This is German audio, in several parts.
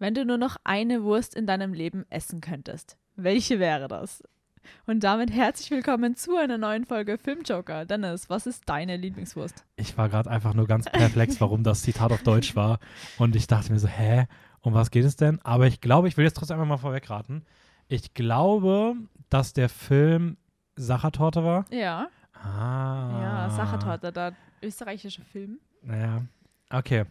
Wenn du nur noch eine Wurst in deinem Leben essen könntest, welche wäre das? Und damit herzlich willkommen zu einer neuen Folge Filmjoker. Dennis, was ist deine Lieblingswurst? Ich war gerade einfach nur ganz perplex, warum das Zitat auf Deutsch war. Und ich dachte mir so, hä, um was geht es denn? Aber ich glaube, ich will jetzt trotzdem einfach mal vorwegraten. Ich glaube, dass der Film Sachertorte war. Ja. Ah. Ja, Sachertorte, der österreichische Film. Naja, okay.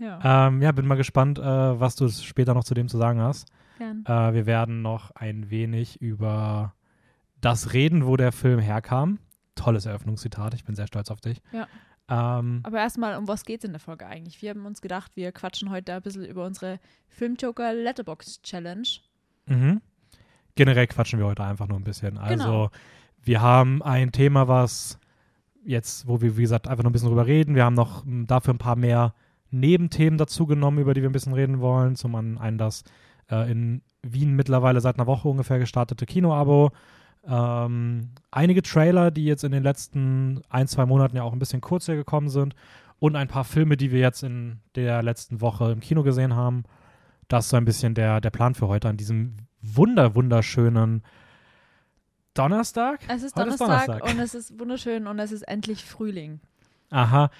Ja, Ähm, ja, bin mal gespannt, äh, was du später noch zu dem zu sagen hast. gern. Äh, wir werden noch ein wenig über das reden, wo der Film herkam. Tolles Eröffnungszitat, ich bin sehr stolz auf dich. Ja. Ähm, Aber erstmal, um was geht es in der Folge eigentlich? Wir haben uns gedacht, wir quatschen heute ein bisschen über unsere Filmjoker Letterbox Challenge. Mhm. Generell quatschen wir heute einfach nur ein bisschen. Also, Genau. wir haben ein Thema, was jetzt, wo wir, wie gesagt, einfach nur ein bisschen drüber reden. Wir haben noch m, dafür ein paar mehr Nebenthemen dazu genommen, über die wir ein bisschen reden wollen. Zum einen das äh, in Wien mittlerweile seit einer Woche ungefähr gestartete Kinoabo. Ähm, einige Trailer, die jetzt in den letzten ein, zwei Monaten ja auch ein bisschen kurz hier gekommen sind. Und ein paar Filme, die wir jetzt in der letzten Woche im Kino gesehen haben. Das ist so ein bisschen der, der Plan für heute an diesem wunder, wunderschönen Donnerstag. Es ist Heute Donnerstag, und es ist wunderschön und es ist endlich Frühling. Aha,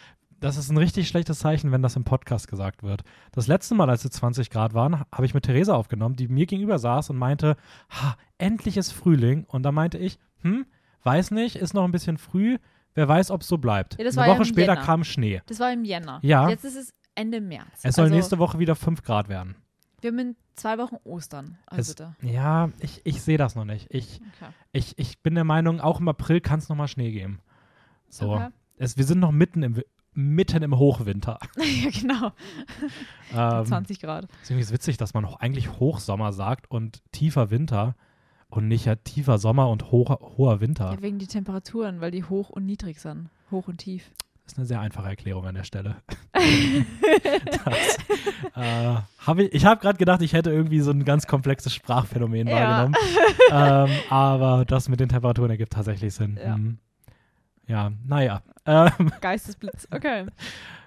das ist ein richtig schlechtes Zeichen, wenn das im Podcast gesagt wird. Das letzte Mal, als es 20 Grad waren, habe ich mit Theresa aufgenommen, die mir gegenüber saß und meinte, ha, endlich ist Frühling. Und da meinte ich, hm, weiß nicht, ist noch ein bisschen früh. Wer weiß, ob es so bleibt. Ja, Eine war ja Woche im später Jänner. kam Schnee. Das war im Jänner. Ja. Jetzt ist es Ende März. Es soll also, nächste Woche wieder 5 Grad werden. Wir haben in zwei Wochen Ostern. Also Es, ja, ich, ich sehe das noch nicht. Ich, Okay. ich, ich bin der Meinung, auch im April kann es nochmal Schnee geben. So. Okay. Es, wir sind noch mitten im, mitten im Hochwinter. ja, genau. Ähm, 20 Grad. Ist irgendwie witzig, dass man auch eigentlich Hochsommer sagt und tiefer Winter und nicht ja tiefer Sommer und hoher, hoher Winter. Ja, wegen die Temperaturen, weil die hoch und niedrig sind. Hoch und tief. Das ist eine sehr einfache Erklärung an der Stelle. das, äh, hab ich ich habe gerade gedacht, ich hätte irgendwie so ein ganz komplexes Sprachphänomen Ja. wahrgenommen. ähm, aber das mit den Temperaturen ergibt tatsächlich Sinn. Ja. Hm. Ja, naja. Ähm, Geistesblitz. Okay.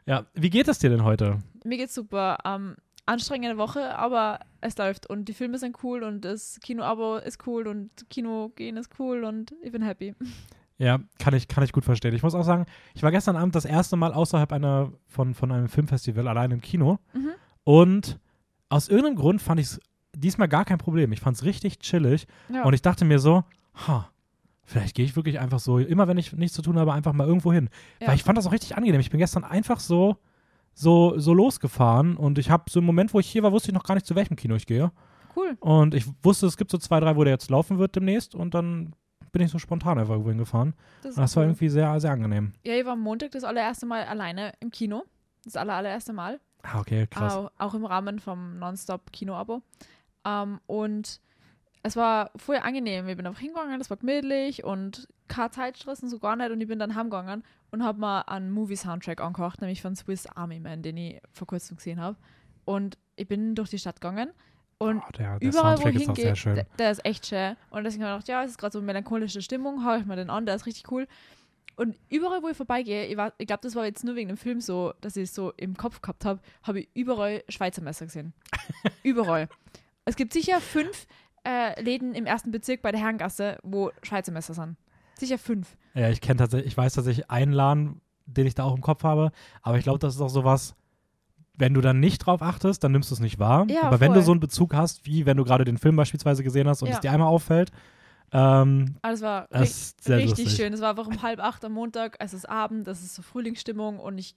ja, wie geht es dir denn heute? Mir geht's super. Ähm, anstrengende Woche, aber es läuft und die Filme sind cool und das Kino-Abo ist cool und Kino gehen ist cool und ich bin happy. Ja, kann ich, kann ich gut verstehen. Ich muss auch sagen, ich war gestern Abend das erste Mal außerhalb einer von, von einem Filmfestival allein im Kino Mhm. und aus irgendeinem Grund fand ich es diesmal gar kein Problem. Ich fand es richtig chillig Ja. und ich dachte mir so, ha, vielleicht gehe ich wirklich einfach so, immer wenn ich nichts zu tun habe, einfach mal irgendwo hin. Ja. Weil ich fand das auch richtig angenehm. Ich bin gestern einfach so, so, so losgefahren und ich habe so im Moment, wo ich hier war, wusste ich noch gar nicht, zu welchem Kino ich gehe. cool. Und ich wusste, es gibt so zwei, drei, wo der jetzt laufen wird demnächst und dann bin ich so spontan einfach irgendwo hingefahren. Das, das war cool. irgendwie sehr, sehr angenehm. Ja, ich war am Montag das allererste Mal alleine im Kino. Das aller, allererste Mal. Ah, okay, krass. Auch, auch im Rahmen vom Nonstop-Kino-Abo. Ähm, und es war voll angenehm. Ich bin einfach hingegangen, es war gemütlich und kein Zeitstress und so gar nicht. Und ich bin dann heimgegangen und habe mal einen Movie-Soundtrack angehört, nämlich von Swiss Army Man, den ich vor kurzem gesehen habe. Und ich bin durch die Stadt gegangen und Oh, der der überall, wo Soundtrack ich ist auch sehr hingehe, schön. der, der ist echt schön. Und deswegen habe ich gedacht, ja, es ist gerade so eine melancholische Stimmung, hau ich mal den an, der ist richtig cool. Und überall, wo ich vorbeigehe, ich, war- ich glaube, das war jetzt nur wegen dem Film so, dass ich es so im Kopf gehabt habe, habe ich überall Schweizer Messer gesehen. überall. Es gibt sicher fünf äh, Läden im ersten Bezirk bei der Herrengasse, wo Schweizer Messer sind. Sicher fünf. Ja, ich kenne tatsächlich, ich weiß tatsächlich einen Laden, den ich da auch im Kopf habe, aber ich glaube, das ist auch sowas, wenn du dann nicht drauf achtest, dann nimmst du es nicht wahr. Ja, aber wenn voll. du so einen Bezug hast, wie wenn du gerade den Film beispielsweise gesehen hast und Ja. es dir einmal auffällt, ähm, es war das ri- richtig lustig. schön. Es war einfach um halb acht am Montag, es ist Abend, es ist so Frühlingsstimmung und ich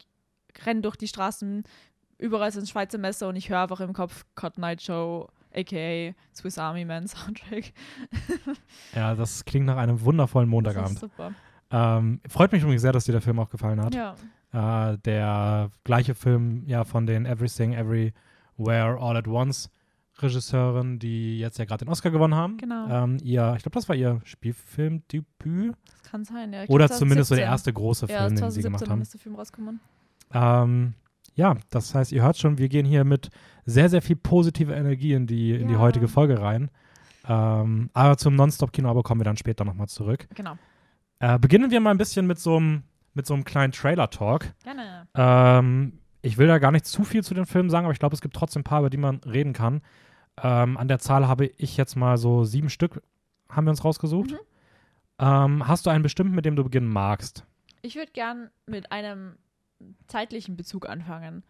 renne durch die Straßen, überall sind Schweizer Messer und ich höre einfach im Kopf Cotton Night Show, aka Swiss Army Man Soundtrack. Ja, das klingt nach einem wundervollen Montagabend. super. Ähm, freut mich übrigens sehr, dass dir der Film auch gefallen hat. Ja. Äh, der gleiche Film ja von den Everything, Everywhere, All at Once Regisseurin, die jetzt ja gerade den Oscar gewonnen haben. Genau. Ähm, ihr, ich glaube, das war ihr Spielfilmdebüt. Das kann sein, ja. Ich Oder glaub, zumindest so der 2017. erste große Ja, Film, den sie 2017 gemacht haben. ist der Film rausgekommen. Ähm, ja, das heißt, ihr hört schon, wir gehen hier mit sehr, sehr viel positive Energie in die, in die Ja. heutige Folge rein. Ähm, aber zum Nonstop-Kino aber kommen wir dann später nochmal zurück. Genau. Äh, beginnen wir mal ein bisschen mit so einem mit so einem kleinen Trailer-Talk. Gerne. Ähm, ich will da gar nicht zu viel zu den Filmen sagen, aber ich glaube, es gibt trotzdem ein paar, über die man reden kann. Ähm, an der Zahl habe ich jetzt mal so sieben Stück, haben wir uns rausgesucht. Mhm. Ähm, hast du einen bestimmten, mit dem du beginnen magst? Ich würde gern mit einem zeitlichen Bezug anfangen.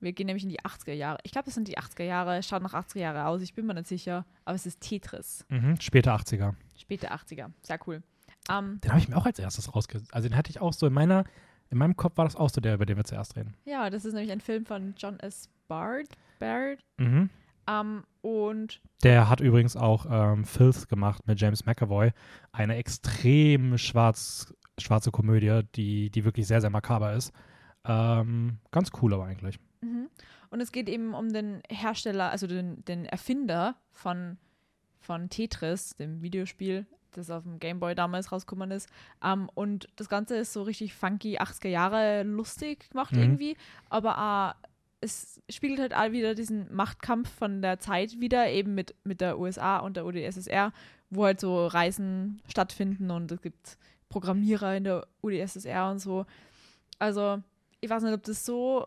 Wir gehen nämlich in die 80er Jahre. Ich glaube, es sind die 80er Jahre. Schaut nach 80er Jahre aus. Ich bin mir nicht sicher. Aber es ist Tetris. Mhm, späte 80er. Späte 80er. Sehr cool. Ähm, Den habe ich mir auch als erstes rausgesucht. Also den hatte ich auch so in meiner, in meinem Kopf war das auch so der, über den wir zuerst reden. ja, das ist nämlich ein Film von John S. Bard. Bard. Mhm. Ähm, und Der hat übrigens auch ähm, Filth gemacht mit James McAvoy. Eine extrem schwarz, schwarze Komödie, die, die wirklich sehr, sehr makaber ist. Ähm, ganz cool aber eigentlich. Mhm. Und es geht eben um den Hersteller, also den, den Erfinder von, von Tetris, dem Videospiel, das auf dem Gameboy damals rausgekommen ist. Ähm, und das Ganze ist so richtig funky, 80er Jahre lustig gemacht Mhm. irgendwie. Aber auch, es spiegelt halt all wieder diesen Machtkampf von der Zeit wieder, eben mit, mit der USA und der UdSSR, wo halt so Reisen stattfinden und es gibt Programmierer in der UdSSR und so. Also, ich weiß nicht, ob das so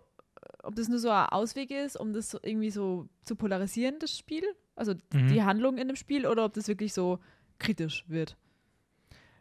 ob das nur so ein Ausweg ist, um das so irgendwie so zu polarisieren, das Spiel, also Mhm. die Handlung in dem Spiel, oder ob das wirklich so kritisch wird.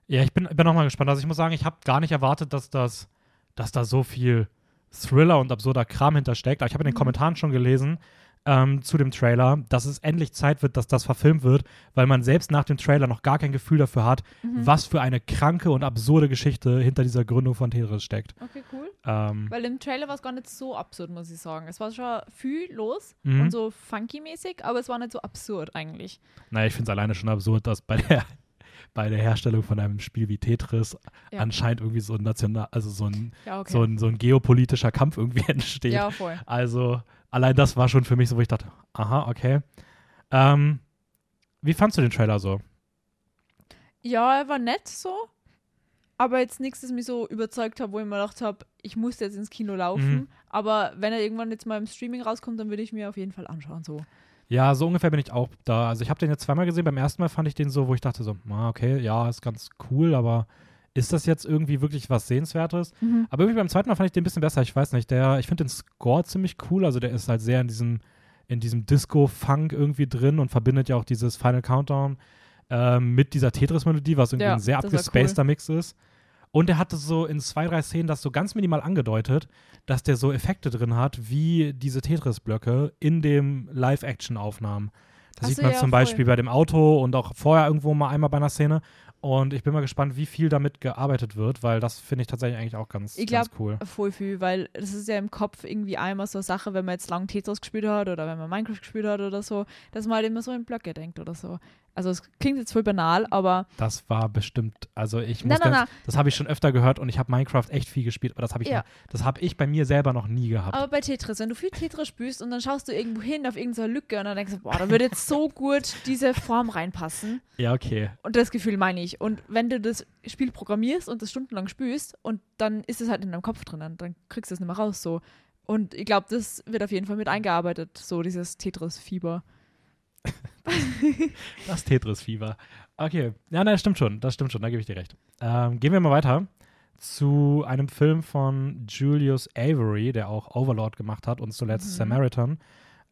Ja, ich bin, bin auch mal gespannt. Also ich muss sagen, ich habe gar nicht erwartet, dass das, dass da so viel Thriller und absurder Kram hintersteckt. Aber ich habe in den Mhm. Kommentaren schon gelesen ähm, zu dem Trailer, dass es endlich Zeit wird, dass das verfilmt wird, weil man selbst nach dem Trailer noch gar kein Gefühl dafür hat, Mhm. was für eine kranke und absurde Geschichte hinter dieser Gründung von Tetris steckt. Okay, cool. Ähm, Weil im Trailer war es gar nicht so absurd, muss ich sagen. Es war schon viel los Mhm. und so funky-mäßig, aber es war nicht so absurd eigentlich. naja, ich finde es alleine schon absurd, dass bei der, bei der Herstellung von einem Spiel wie Tetris Ja. anscheinend irgendwie so ein national, also so ein, Ja, okay. so ein, so ein geopolitischer Kampf irgendwie entsteht. ja, voll. Also, allein das war schon für mich so, wo ich dachte, aha, okay. Ähm, wie fandst du den Trailer so? Ja, er war nett so, aber jetzt nichts, das mich so überzeugt hat, wo ich mir gedacht habe, ich muss jetzt ins Kino laufen. Mhm. Aber wenn er irgendwann jetzt mal im Streaming rauskommt, dann würde ich mir auf jeden Fall anschauen. So. Ja, so ungefähr bin ich auch da. Also, ich habe den jetzt zweimal gesehen. Beim ersten Mal fand ich den so, wo ich dachte so, ah, okay, ja, ist ganz cool, aber ist das jetzt irgendwie wirklich was Sehenswertes? Aber irgendwie beim zweiten Mal fand ich den ein bisschen besser. Ich weiß nicht, der, ich finde den Score ziemlich cool. Also, der ist halt sehr in diesem, in diesem Disco-Funk irgendwie drin und verbindet ja auch dieses Final Countdown ähm, mit dieser Tetris-Melodie, was irgendwie Ja, ein sehr abgespaceder Mix ist. Und er hatte so in zwei, drei Szenen das so ganz minimal angedeutet, dass der so Effekte drin hat, wie diese Tetris-Blöcke in dem Live-Action-Aufnahmen. Das Ach sieht man ja, zum voll. Beispiel bei dem Auto und auch vorher irgendwo mal einmal bei einer Szene. Und ich bin mal gespannt, wie viel damit gearbeitet wird, weil das finde ich tatsächlich eigentlich auch ganz, Ich ganz glaub, cool. Voll viel, weil das ist ja im Kopf irgendwie einmal so eine Sache, wenn man jetzt lang Tetris gespielt hat oder wenn man Minecraft gespielt hat oder so, dass man halt immer so in Blöcke denkt oder so. Also es klingt jetzt voll banal, aber Das war bestimmt, also ich muss nein, ganz, das habe ich schon öfter gehört und ich habe Minecraft echt viel gespielt, aber das habe ich, Ja. das habe ich bei mir selber noch nie gehabt. aber bei Tetris, wenn du viel Tetris spielst und dann schaust du irgendwo hin auf irgendeine Lücke und dann denkst du, boah, da würde jetzt so gut diese Form reinpassen. ja, okay. Und das Gefühl meine ich. Und wenn du das Spiel programmierst und das stundenlang spielst und dann ist es halt in deinem Kopf drinnen, dann kriegst du es nicht mehr raus so. Und ich glaube, das wird auf jeden Fall mit eingearbeitet, so dieses Tetris-Fieber. Das Tetris-Fieber. Okay, ja, nein, das stimmt schon, das stimmt schon, da gebe ich dir recht. Ähm, gehen wir mal weiter zu einem Film von Julius Avery, der auch Overlord gemacht hat und zuletzt Mhm. Samaritan.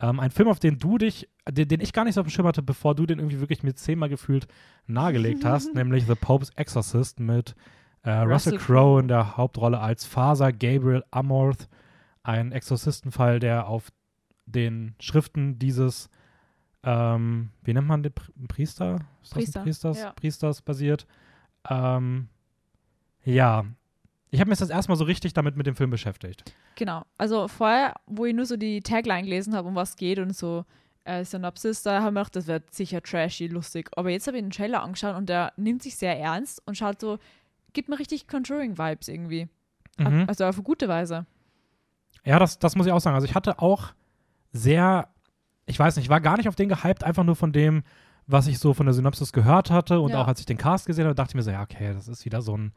Ähm, ein Film, auf den du dich, den, den ich gar nicht so auf dem Schirm hatte, bevor du den irgendwie wirklich mir zehnmal gefühlt nahegelegt hast, nämlich The Pope's Exorcist mit äh, Russell Crowe. in der Hauptrolle als Faser Gabriel Amorth. Ein Exorzistenfall, der auf den Schriften dieses, ähm, wie nennt man den Pri- Priester? Ist das Priester, Priesters, ja. Priesters basiert. Ähm, ja, ich habe mich das erstmal so richtig damit mit dem Film beschäftigt. Genau. Also vorher, wo ich nur so die Tagline gelesen habe, um was geht und so äh, Synopsis, da haben wir gedacht, das wird sicher trashy, lustig. Aber jetzt habe ich den Trailer angeschaut und der nimmt sich sehr ernst und schaut so, gibt mir richtig Conjuring-Vibes irgendwie. Mhm. Also auf eine gute Weise. Ja, das, das muss ich auch sagen. Also ich hatte auch sehr, ich weiß nicht, ich war gar nicht auf den gehypt, einfach nur von dem, was ich so von der Synopsis gehört hatte und Ja. auch als ich den Cast gesehen habe, dachte ich mir so, ja, okay, das ist wieder so ein,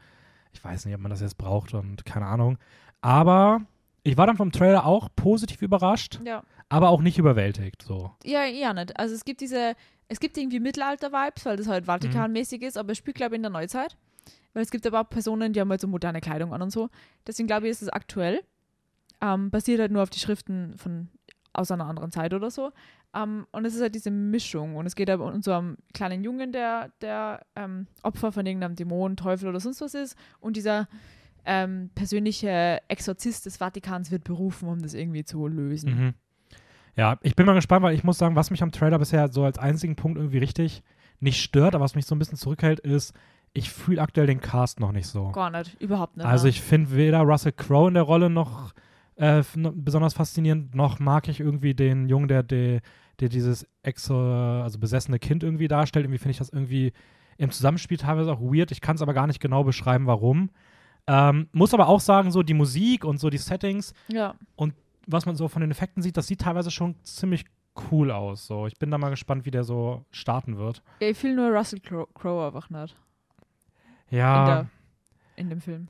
ich weiß nicht, ob man das jetzt braucht und keine Ahnung. Aber ich war dann vom Trailer auch positiv überrascht, Ja. aber auch nicht überwältigt. So. Ja, ja nicht. Also es gibt diese, es gibt irgendwie Mittelalter-Vibes, weil das halt Vatikan-mäßig ist, aber es spielt, glaube ich, in der Neuzeit. Weil es gibt aber auch Personen, die haben halt so moderne Kleidung an und so. Deswegen glaube ich, ist es aktuell. Ähm, basiert halt nur auf die Schriften von aus einer anderen Zeit oder so. Ähm, und es ist halt diese Mischung. Und es geht aber um so einen kleinen Jungen, der, der ähm, Opfer von irgendeinem Dämon, Teufel oder sonst was ist. Und dieser ähm, persönliche Exorzist des Vatikans wird berufen, um das irgendwie zu lösen. Mhm. Ja, ich bin mal gespannt, weil ich muss sagen, was mich am Trailer bisher so als einzigen Punkt irgendwie richtig nicht stört, aber was mich so ein bisschen zurückhält, ist, ich fühle aktuell den Cast noch nicht so. Gar nicht, überhaupt nicht. Also ne? ich finde weder Russell Crowe in der Rolle noch äh, besonders faszinierend, noch mag ich irgendwie den Jungen, der, der, der dieses exo, also besessene Kind irgendwie darstellt. Irgendwie finde ich das irgendwie im Zusammenspiel teilweise auch weird. Ich kann es aber gar nicht genau beschreiben, warum. Ähm, muss aber auch sagen, so die Musik und so die Settings, ja. was man so von den Effekten sieht, das sieht teilweise schon ziemlich cool aus. So, ich bin da mal gespannt, wie der so starten wird. ja, ich fühle nur Russell Crowe Crowe einfach nicht in, Ja, der, in dem Film.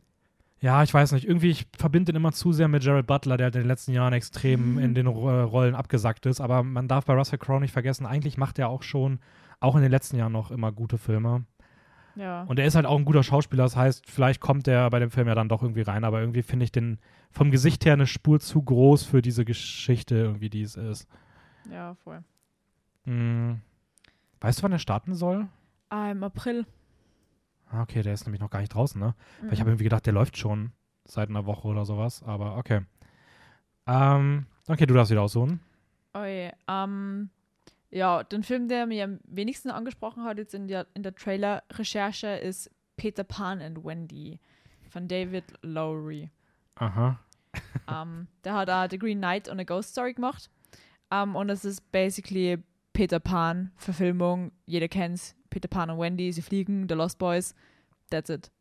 Ja, ich weiß nicht. Irgendwie, ich verbinde den immer zu sehr mit Jared Butler, der halt in den letzten Jahren extrem Mhm. in den äh, Rollen abgesackt ist. Aber man darf bei Russell Crowe nicht vergessen, eigentlich macht er auch schon, auch in den letzten Jahren noch immer gute Filme. Ja. Und er ist halt auch ein guter Schauspieler. Das heißt, vielleicht kommt er bei dem Film ja dann doch irgendwie rein. Aber irgendwie finde ich den vom Gesicht her eine Spur zu groß für diese Geschichte, irgendwie, die es ist. ja, voll. Hm. Weißt du, wann er starten soll? Ah, Im April. Ah, Okay, der ist nämlich noch gar nicht draußen, ne? Weil ich Mhm. habe irgendwie gedacht, der läuft schon seit einer Woche oder sowas. Aber okay. Ähm, okay, du darfst wieder aussuchen. Oi, ähm, ja, den Film, der mir am wenigsten angesprochen hat jetzt in der, in der Trailer-Recherche, ist Peter Pan and Wendy von David Lowry. Aha. ähm, der hat auch The Green Knight und A Ghost Story gemacht. Ähm, und es ist basically Peter Pan-Verfilmung. Jeder kennt's. Peter Pan und Wendy, sie fliegen, The Lost Boys. That's it.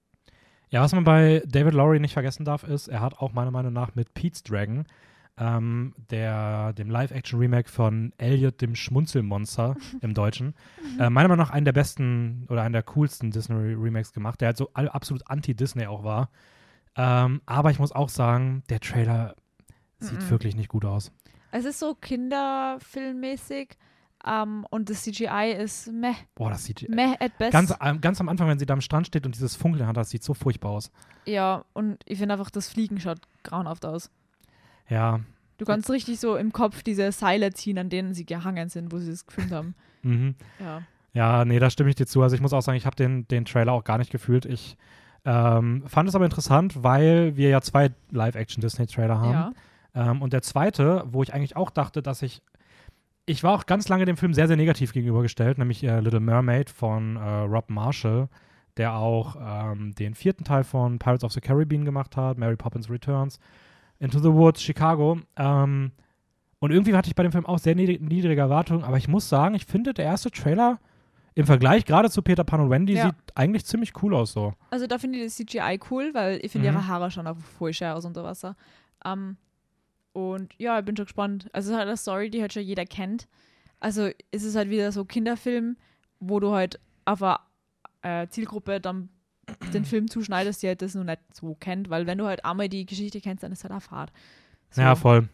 Ja, was man bei David Lowry nicht vergessen darf, ist, er hat auch meiner Meinung nach mit Pete's Dragon, ähm, der, dem Live-Action-Remake von Elliot, dem Schmunzelmonster im Deutschen, äh, meiner Meinung nach einen der besten oder einen der coolsten Disney-Remakes gemacht, der halt so absolut anti-Disney auch war. Ähm, aber ich muss auch sagen, der Trailer sieht Mhm. wirklich nicht gut aus. Es ist so kinderfilmmäßig. Ähm, und das CGI ist meh, Boah, das sieht meh at best. ganz, ganz am Anfang, wenn sie da am Strand steht und dieses Funkeln hat, das sieht so furchtbar aus. Ja, und ich finde einfach, das Fliegen schaut grauenhaft aus. Ja, Du kannst richtig so im Kopf diese Seile ziehen, an denen sie gehangen sind, wo sie es gefilmt haben. mhm. Ja. Ja, nee, da stimme ich dir zu. Also ich muss auch sagen, ich habe den, den Trailer auch gar nicht gefühlt. Ich ähm, fand es aber interessant, weil wir ja zwei Live-Action-Disney-Trailer haben. ja. Ähm, und der zweite, wo ich eigentlich auch dachte, dass ich. Ich war auch ganz lange dem Film sehr, sehr negativ gegenübergestellt, nämlich äh, Little Mermaid von äh, Rob Marshall, der auch ähm, den vierten Teil von Pirates of the Caribbean gemacht hat, Mary Poppins Returns, Into the Woods, Chicago. Ähm, und irgendwie hatte ich bei dem Film auch sehr niedrig, niedrige Erwartungen, aber ich muss sagen, ich finde, der erste Trailer im Vergleich gerade zu Peter Pan und Wendy Ja. sieht eigentlich ziemlich cool aus so. Also da finde ich das CGI cool, weil ich finde Mhm. ihre Haare schon auch voll schön aus unter Wasser. Ähm, und ja, ich bin schon gespannt. Also es ist halt eine Story, die halt schon jeder kennt. Also es ist halt wieder so Kinderfilm, wo du halt auf eine äh, Zielgruppe dann den Film zuschneidest, die halt das noch nicht so kennt, weil wenn du halt einmal die Geschichte kennst, dann ist halt auch Fahrt. So. Ja, voll.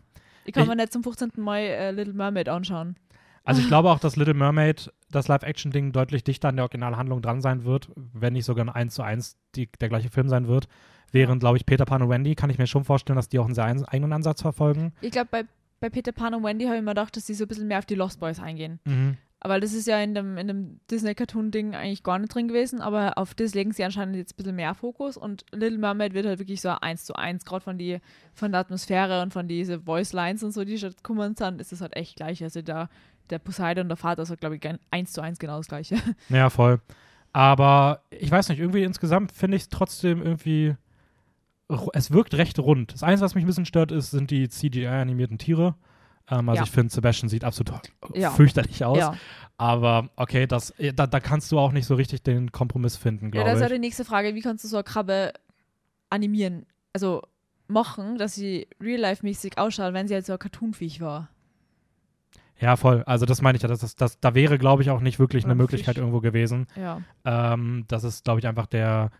Ich kann Ich- mir nicht zum 15. Mal äh, Little Mermaid anschauen. Also ich glaube auch, dass Little Mermaid, das Live-Action-Ding, deutlich dichter an der Originalhandlung dran sein wird, wenn nicht sogar ein 1 zu 1 die, der gleiche Film sein wird. Während, glaube ich, Peter Pan und Wendy kann ich mir schon vorstellen, dass die auch einen sehr eigenen Ansatz verfolgen. Ich glaube, bei, bei Peter Pan und Wendy habe ich mir gedacht, dass die so ein bisschen mehr auf die Lost Boys eingehen. Mhm. Aber das ist ja in dem, in dem Disney-Cartoon-Ding eigentlich gar nicht drin gewesen, aber auf das legen sie anscheinend jetzt ein bisschen mehr Fokus und Little Mermaid wird halt wirklich so eins zu eins, gerade von, die, von der Atmosphäre und von diese Voice-Lines und so, die schon kommen sind, ist es halt echt gleich. Also der, der Poseidon der Vater ist halt, glaube ich, eins zu eins genau das gleiche. Ja, voll. Aber ich weiß nicht, irgendwie insgesamt finde ich es trotzdem irgendwie. Es wirkt recht rund. Das Einzige, was mich ein bisschen stört, ist, sind die CGI-animierten Tiere. Ähm, also Ja. ich finde, Sebastian sieht absolut Ja. fürchterlich aus. ja. Aber okay, das, da, da kannst du auch nicht so richtig den Kompromiss finden, ja, glaube das ist ich. halt die nächste Frage, wie kannst du so eine Krabbe animieren? Also machen, dass sie real-life-mäßig ausschaut, wenn sie halt so ein Cartoon-Viech war. Ja, voll. Also das meine ich ja. Das, das, das, da wäre, glaube ich, auch nicht wirklich eine ein Möglichkeit irgendwo gewesen. Ja. Ähm, das ist, glaube ich, einfach der,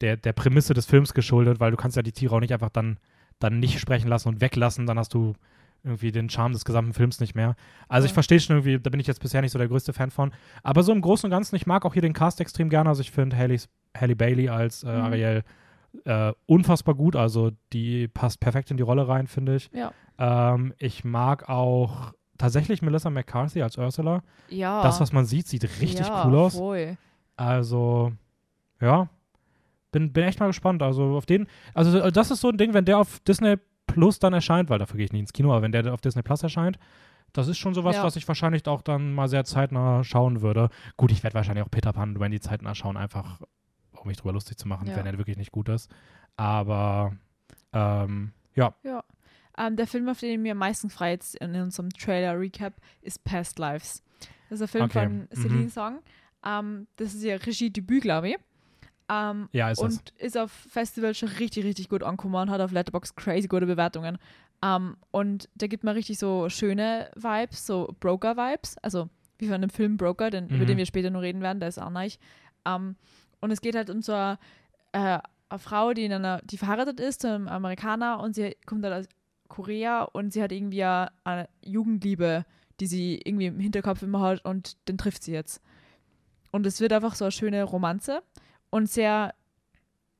der, der Prämisse des Films geschuldet, weil du kannst ja die Tiere auch nicht einfach dann, dann nicht sprechen lassen und weglassen. Dann hast du irgendwie den Charme des gesamten Films nicht mehr. Also ich Ja. verstehe schon irgendwie, da bin ich jetzt bisher nicht so der größte Fan von. Aber so im Großen und Ganzen, ich mag auch hier den Cast extrem gerne. Also ich finde Halle, Halle Bailey als äh, Mhm. Ariel äh, unfassbar gut. Also die passt perfekt in die Rolle rein, finde ich. Ja. Ähm, ich mag auch tatsächlich Melissa McCarthy als Ursula. Ja. Das, was man sieht, sieht richtig ja, cool aus. Voll. Also, ja. Bin, bin echt mal gespannt. Also auf den, also das ist so ein Ding, wenn der auf Disney Plus dann erscheint, weil dafür gehe ich nicht ins Kino, aber wenn der auf Disney Plus erscheint, das ist schon sowas, Ja. was ich wahrscheinlich auch dann mal sehr zeitnah schauen würde. Gut, ich werde wahrscheinlich auch Peter Pan und Wendy zeitnah schauen, einfach um mich drüber lustig zu machen, Ja. wenn er wirklich nicht gut ist. Aber ähm, ja, Ja. Ähm, der Film, auf den mir am meisten frei jetzt in unserem Trailer-Recap, ist Past Lives. Das ist ein Film Okay. von Celine Mhm. Song. Ähm, das ist ihr Regiedebüt, glaube ich. Ähm, ja, ist es. und ist auf Festivals schon richtig, richtig gut angekommen und hat auf Letterboxd crazy gute Bewertungen. Ähm, und der gibt mir richtig so schöne Vibes, so Broker-Vibes. Also wie von dem Film Broker, den, über Mhm. den wir später noch reden werden, der ist auch neu. Ähm, und es geht halt um so eine, äh, eine Frau, die, in einer, die verheiratet ist zu einem Amerikaner und sie kommt halt aus Korea und sie hat irgendwie eine, eine Jugendliebe, die sie irgendwie im Hinterkopf immer hat und den trifft sie jetzt. Und es wird einfach so eine schöne Romanze und sehr,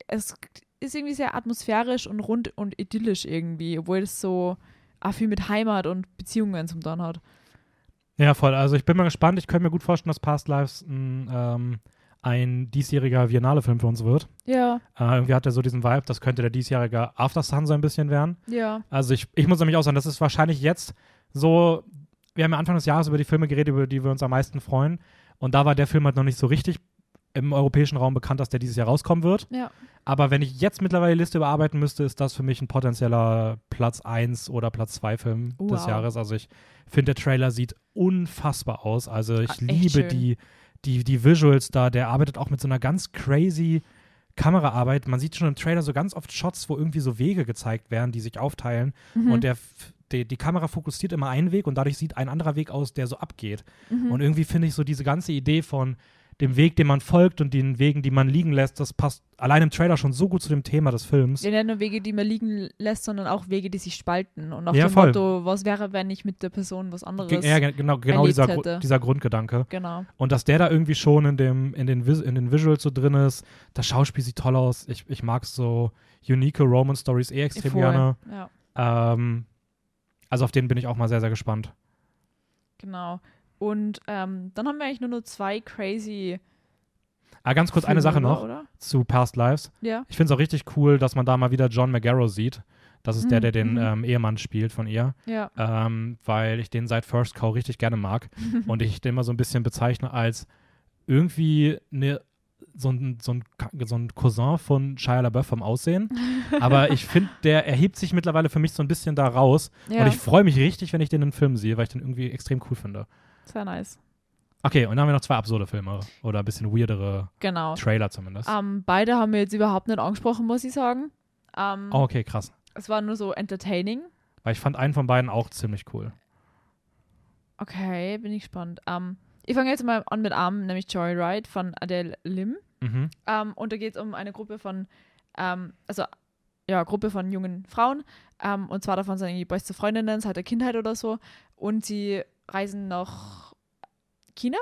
es ist irgendwie sehr atmosphärisch und rund und idyllisch irgendwie, obwohl es so auch viel mit Heimat und Beziehungen zum Tun hat. Ja, voll. Also ich bin mal gespannt. Ich könnte mir gut vorstellen, dass Past Lives ein, ähm, ein diesjähriger Biennale-Film für uns wird. Ja, Äh, irgendwie hat er so diesen Vibe, das könnte der diesjährige After Sun so ein bisschen werden. ja, Also ich, ich muss nämlich auch sagen, das ist wahrscheinlich jetzt so, wir haben ja Anfang des Jahres über die Filme geredet, über die wir uns am meisten freuen. Und da war der Film halt noch nicht so richtig im europäischen Raum bekannt, dass der dieses Jahr rauskommen wird. ja. Aber wenn ich jetzt mittlerweile die Liste überarbeiten müsste, ist das für mich ein potenzieller Platz 1 oder Platz 2 Film des Wow. Jahres. Also ich finde, der Trailer sieht unfassbar aus. Also ich Ah, liebe schön. die, die, die Visuals da. Der arbeitet auch mit so einer ganz crazy Kameraarbeit. Man sieht schon im Trailer so ganz oft Shots, wo irgendwie so Wege gezeigt werden, die sich aufteilen. Mhm. Und der, die, die Kamera fokussiert immer einen Weg und dadurch sieht ein anderer Weg aus, der so abgeht. Mhm. Und irgendwie finde ich so diese ganze Idee von dem Weg, dem man folgt und den Wegen, die man liegen lässt, das passt allein im Trailer schon so gut zu dem Thema des Films. Ja, nicht nur Wege, die man liegen lässt, sondern auch Wege, die sich spalten. Und auch Ja, dem voll. Motto, was wäre, wenn ich mit der Person was anderes. Ge- Ja, ge- genau, genau dieser, Gru- dieser Grundgedanke. Genau. Und dass der da irgendwie schon in, dem, in, den, Vis in den Visuals so drin ist. Das Schauspiel sieht toll aus. Ich, ich mag so unique Romance Stories eh extrem Voll. gerne. Ja, Ähm, also auf den bin ich auch mal sehr, sehr gespannt. genau. Und ähm, dann haben wir eigentlich nur noch zwei crazy. Ah, ganz kurz Filme, eine Sache noch Oder? zu Past Lives. Ja. Ich finde es auch richtig cool, dass man da mal wieder John McGarrow sieht. Das ist der, Mhm, der den mhm. ähm, Ehemann spielt von ihr. Ja. ähm, weil ich den seit First Cow richtig gerne mag und ich den immer so ein bisschen bezeichne als irgendwie eine, so, ein, so, ein, so ein Cousin von Shia LaBeouf vom Aussehen. Aber ich finde, der erhebt sich mittlerweile für mich so ein bisschen da raus ja. und ich freue mich richtig, wenn ich den in Film sehe, weil ich den irgendwie extrem cool finde. Sehr nice. Okay, und dann haben wir noch zwei absurde Filme oder ein bisschen weirdere Genau. Trailer zumindest. Ähm, beide haben wir jetzt überhaupt nicht angesprochen, muss ich sagen. Ähm, Oh, okay, krass. Es war nur so entertaining. Weil ich fand einen von beiden auch ziemlich cool. Okay, bin ich gespannt. Ähm, ich fange jetzt mal an mit Arm, nämlich Joyride von Adele Lim. Mhm. Ähm, und da geht es um eine Gruppe von, ähm, also ja, Gruppe von jungen Frauen. Ähm, und zwar davon sind irgendwie beste Freundinnen seit der Kindheit oder so. Und sie reisen nach China,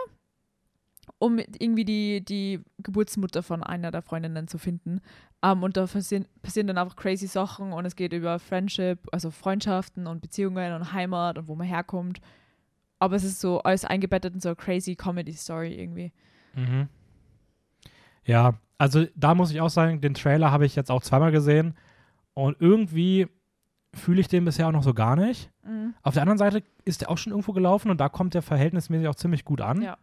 um irgendwie die, die Geburtsmutter von einer der Freundinnen zu finden. Ähm, und da passieren, passieren dann einfach crazy Sachen und es geht über Friendship, also Freundschaften und Beziehungen und Heimat und wo man herkommt. Aber es ist so alles eingebettet in so eine crazy Comedy-Story irgendwie. Mhm. Ja, also da muss ich auch sagen, den Trailer habe ich jetzt auch zweimal gesehen und irgendwie fühle ich den bisher auch noch so gar nicht. Mhm. Auf der anderen Seite ist der auch schon irgendwo gelaufen und da kommt der verhältnismäßig auch ziemlich gut an, Ja.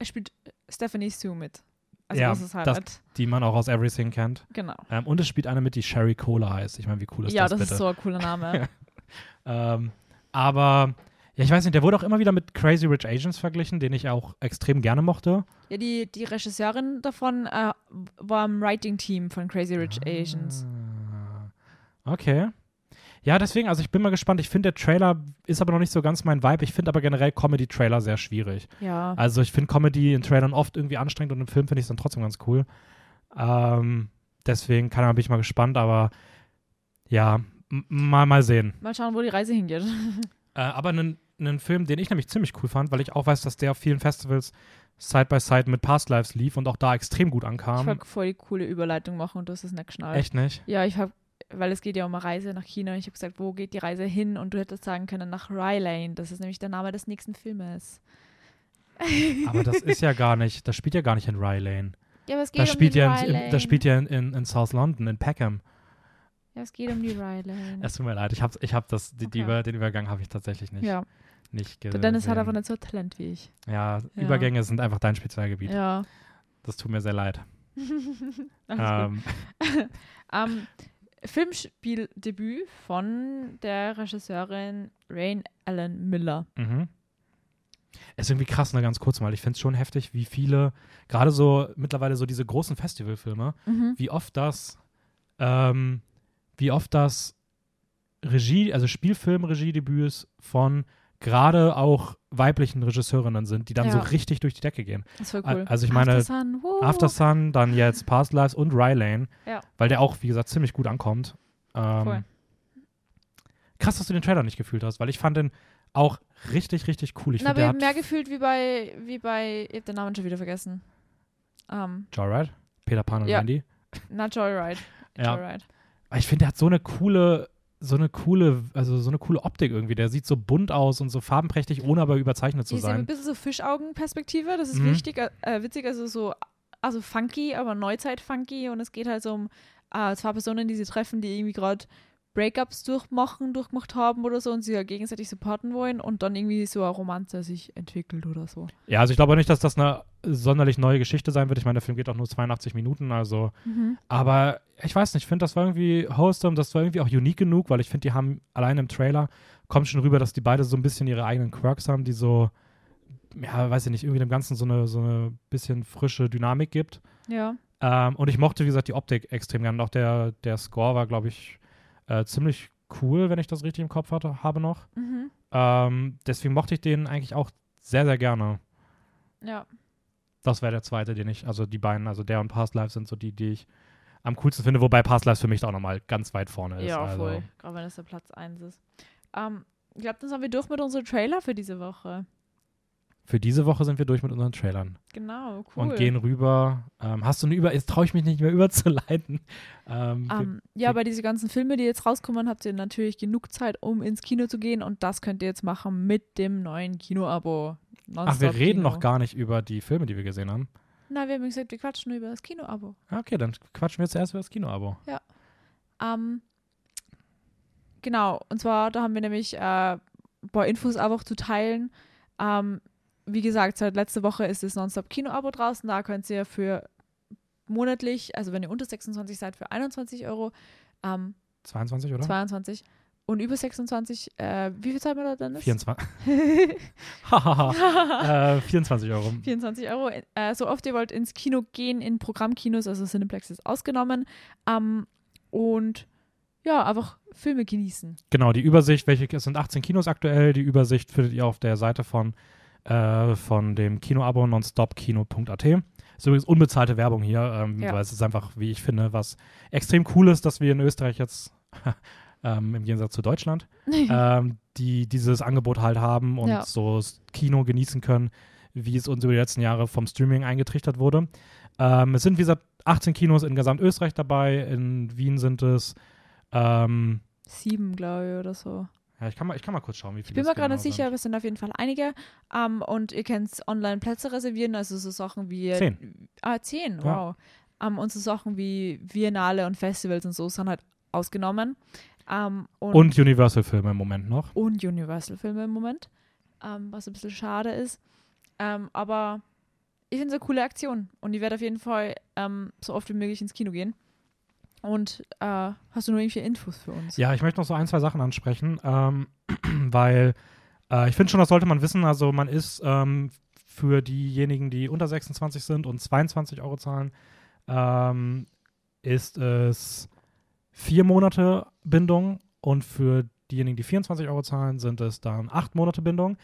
Er spielt Stephanie Sue mit. Also Ja, das ist halt das- die man auch aus Everything kennt. genau. Ähm, und es spielt eine mit, die Sherry Cola heißt. Ich meine, wie cool ist ja, das, das, bitte? ist so ein cooler Name. Ähm, aber ja, ich weiß nicht, der wurde auch immer wieder mit Crazy Rich Asians verglichen, den ich auch extrem gerne mochte. ja, die, die Regisseurin davon äh, war im Writing-Team von Crazy Rich Asians. Ah, Okay. Ja, deswegen, also ich bin mal gespannt. Ich finde, der Trailer ist aber noch nicht so ganz mein Vibe. Ich finde aber generell Comedy-Trailer sehr schwierig. Ja. Also ich finde Comedy in Trailern oft irgendwie anstrengend und im Film finde ich es dann trotzdem ganz cool. Ähm, deswegen kann, bin ich mal gespannt, aber ja, mal, mal sehen. Mal schauen, wo die Reise hingeht. Äh, aber einen einen Film, den ich nämlich ziemlich cool fand, weil ich auch weiß, dass der auf vielen Festivals Side by Side mit Past Lives lief und auch da extrem gut Ich ankam. wollte voll die coole Überleitung machen und du hast es nicht geschnallt. Echt nicht? Ja, ich habe, weil es geht ja um eine Reise nach China. Ich habe gesagt, wo geht die Reise hin? Und du hättest sagen können, nach Rylane. Das ist nämlich der Name des nächsten Filmes. Aber das ist ja gar nicht, das spielt ja gar nicht in Rylane. Ja, aber es geht Das um spielt die ja, in, in, das spielt ja in, in, in South London, in Peckham. Ja, es geht um die Rylane. Es tut mir leid, ich habe ich hab das, die, die, Okay. Über- den Übergang habe ich tatsächlich nicht, ja, nicht gesehen. Dennis hat aber nicht so Talent wie ich. Ja, Ja. Übergänge sind einfach dein Spezialgebiet. Ja. Das tut mir sehr leid. Alles Ähm, gut. Ähm, Filmspieldebüt von der Regisseurin Rain Ellen Miller. mhm. Ist irgendwie krass, ne, ganz kurz mal. Ich finde es schon heftig, wie viele, gerade so mittlerweile so diese großen Festivalfilme, Mhm. wie oft das, ähm, wie oft das Regie, also Spielfilm-Regiedebüts von gerade auch weiblichen Regisseurinnen sind, die dann so Ja. richtig durch die Decke gehen. Das war cool. also ich meine, After Sun. After Sun, dann jetzt Past Lives und Rylane, Ja. weil der auch, wie gesagt, ziemlich gut ankommt. Ähm, Voll. krass, dass du den Trailer nicht gefühlt hast, weil ich fand den auch richtig, richtig cool. Ich Na, finde, aber ich mehr gefühlt wie bei, wie bei, ich hab den Namen schon wieder vergessen. Ähm, Joyride, Peter Pan und Ja. Wendy. na, Joyride. Ja. Joyride. Aber ich finde, der hat so eine coole, so eine coole, also so eine coole Optik irgendwie. Der sieht so bunt aus und so farbenprächtig, ohne aber überzeichnet zu eben ein sein. bisschen so Fischaugenperspektive, das ist Mhm. wichtig, äh, witzig, also so, also funky, aber Neuzeit-funky und es geht halt so um äh, zwei Personen, die sie treffen, die irgendwie gerade Breakups durchmachen, durchgemacht haben oder so und sie ja gegenseitig supporten wollen und dann irgendwie so eine Romanze sich entwickelt oder so. Ja, also ich glaube nicht, dass das eine sonderlich neue Geschichte sein wird. Ich meine, der Film geht auch nur 82 Minuten, also Aber ich weiß nicht, ich finde, das war irgendwie wholesome, das war irgendwie auch unique genug, weil ich finde, die haben allein im Trailer, kommt schon rüber, dass die beide so ein bisschen ihre eigenen Quirks haben, die so, ja, weiß ich nicht, irgendwie dem Ganzen so eine, so eine bisschen frische Dynamik gibt. Ja. Ähm, und ich mochte, wie gesagt, die Optik extrem gerne. Und auch der, der Score war, glaube ich, äh, ziemlich cool, wenn ich das richtig im Kopf hatte, habe noch. Mhm. Ähm, deswegen mochte ich den eigentlich auch sehr, sehr gerne. Ja. Das wäre der zweite, den ich, also die beiden, also der und Past Lives sind so die, die ich am coolsten finde, wobei Past Lives für mich da auch nochmal ganz weit vorne ist. Ja, also. voll. Gerade wenn es der Platz 1 ist. Ähm, ich glaube, dann sind wir durch mit unserem Trailer für diese Woche. Für diese Woche sind wir durch mit unseren Trailern Genau, cool. und gehen rüber. Ähm, hast du eine Über, jetzt traue ich mich nicht mehr überzuleiten. Ähm, wir- Ähm, ja, bei diese ganzen Filme, die jetzt rauskommen, habt ihr natürlich genug Zeit, um ins Kino zu gehen und das könnt ihr jetzt machen mit dem neuen Kino-Abo. ach, wir reden Nonstop-Kino. noch gar nicht über die Filme, die wir gesehen haben. Na, wir haben gesagt, wir quatschen nur über das Kino-Abo. Ah, Okay, dann quatschen wir zuerst über das Kinoabo. Ähm, genau, und zwar, da haben wir nämlich äh, ein paar Infos einfach zu teilen. Ähm, wie gesagt, seit letzter Woche ist das Nonstop-Kino-Abo draußen. Da könnt ihr für monatlich, also wenn ihr unter 26 seid, für 21 Euro, ähm, 22, oder? 22 und über 26, äh, wie viel zahlt man da dann? 24. Hahaha. äh, 24 Euro. 24 Euro. Äh, so oft ihr wollt ins Kino gehen, in Programmkinos, also Cineplex ist ausgenommen. Ähm, und ja, einfach Filme genießen. Genau, die Übersicht, welche, es sind 18 Kinos aktuell, die Übersicht findet ihr auf der Seite von, äh, von dem Kinoabo nonstopkino.at. Ist übrigens unbezahlte Werbung hier, ähm, Ja. weil es ist einfach, wie ich finde, was extrem cool ist, dass wir in Österreich jetzt, ähm, im Gegensatz zu Deutschland, ähm, die dieses Angebot halt haben und Ja. so das Kino genießen können, wie es uns über die letzten Jahre vom Streaming eingetrichtert wurde. Ähm, es sind, wie gesagt, 18 Kinos in Gesamtösterreich dabei, in Wien sind es ähm, Sieben, glaube ich, oder so. Ja, ich kann mal, ich kann mal kurz schauen, wie Ich viele bin mir gerade genau nicht sicher, aber es sind auf jeden Fall einige. Ähm, und ihr könnt online Plätze reservieren, also so Sachen wie. Zehn. Ah, zehn, Ja. wow. Ähm, und so Sachen wie Biennale und Festivals und so sind halt ausgenommen. Ähm, und, Und Universal-Filme im Moment noch. und Universal-Filme im Moment, was ein bisschen schade ist. Aber ich finde es eine coole Aktion und ich werde auf jeden Fall so oft wie möglich ins Kino gehen. Und äh, hast du nur irgendwelche Infos für uns? Ja, ich möchte noch so ein, zwei Sachen ansprechen, ähm, weil äh, ich finde schon, das sollte man wissen. Also man ist ähm, für diejenigen, die unter 26 sind und 22 Euro zahlen, ähm, ist es vier Monate Bindung und für diejenigen, die 24 Euro zahlen, sind es dann acht Monate Bindung.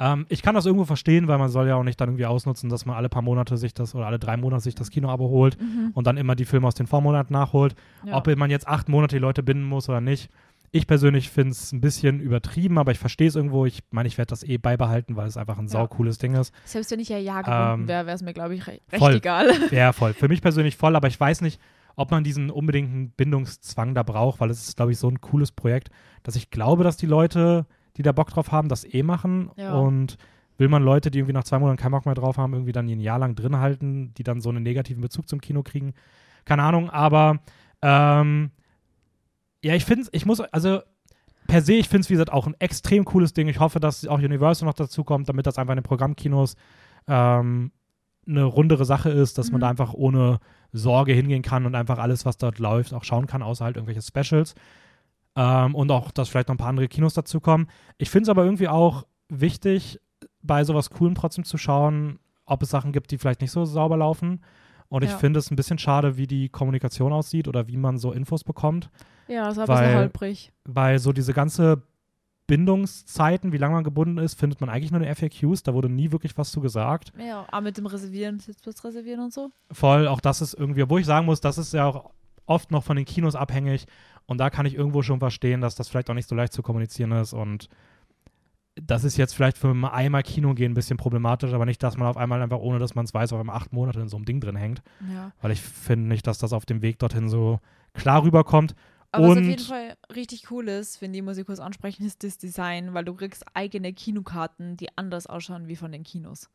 Ähm, ich kann das irgendwo verstehen, weil man soll ja auch nicht dann irgendwie ausnutzen, dass man alle paar Monate sich das oder alle drei Monate sich das Kinoabo holt Mhm. und dann immer die Filme aus den Vormonaten nachholt. Ja. Ob man jetzt acht Monate die Leute binden muss oder nicht, Ich persönlich finde es ein bisschen übertrieben, aber ich verstehe es irgendwo. Ich meine, ich werde das eh beibehalten, weil es einfach ein Ja. saucooles Ding ist. Selbst wenn ich ja ja gebunden Ähm, wäre, wäre es mir, glaube ich, re recht voll. egal. Ja, voll. Für mich persönlich voll, aber ich weiß nicht, ob man diesen unbedingten Bindungszwang da braucht, weil es ist, glaube ich, so ein cooles Projekt, dass ich glaube, dass die Leute, die da Bock drauf haben, das eh machen. Ja. Und will man Leute, die irgendwie nach zwei Monaten keinen Bock mehr drauf haben, irgendwie dann ein Jahr lang drin halten, die dann so einen negativen Bezug zum Kino kriegen? Keine Ahnung, aber ähm, ja, ich finde es, ich muss, also per se, ich finde es, wie gesagt, auch ein extrem cooles Ding. Ich hoffe, dass auch Universal noch dazu kommt, damit das einfach in den Programmkinos ähm, eine rundere Sache ist, dass man Mhm. da einfach ohne Sorge hingehen kann und einfach alles, was dort läuft, auch schauen kann, außer halt irgendwelche Specials. Ähm, und auch, dass vielleicht noch ein paar andere Kinos dazukommen. Ich finde es aber irgendwie auch wichtig, bei sowas Coolem trotzdem zu schauen, ob es Sachen gibt, die vielleicht nicht so sauber laufen. Und ich Ja. finde es ein bisschen schade, wie die Kommunikation aussieht oder wie man so Infos bekommt Ja, das war ein Weil- bisschen holprig. weil so diese ganze Bindungszeiten, wie lange man gebunden ist, findet man eigentlich nur in FAQs. Da wurde nie wirklich was zu gesagt. Ja, auch mit dem Reservieren, Sitzplatz reservieren und so. Voll, auch das ist irgendwie, wo ich sagen muss, das ist ja auch oft noch von den Kinos abhängig. Und da kann ich irgendwo schon verstehen, dass das vielleicht auch nicht so leicht zu kommunizieren ist. Und das ist jetzt vielleicht für mal einmal Kino gehen ein bisschen problematisch, aber nicht, dass man auf einmal einfach, ohne dass man es weiß, auf einmal acht Monate in so einem Ding drin hängt. Ja. Weil ich finde nicht, dass das auf dem Weg dorthin so klar rüberkommt. Aber was auf Und- jeden Fall richtig cool ist, wenn die muss ich kurz ansprechen, ist das Design, weil du kriegst eigene Kinokarten, die anders ausschauen wie von den Kinos.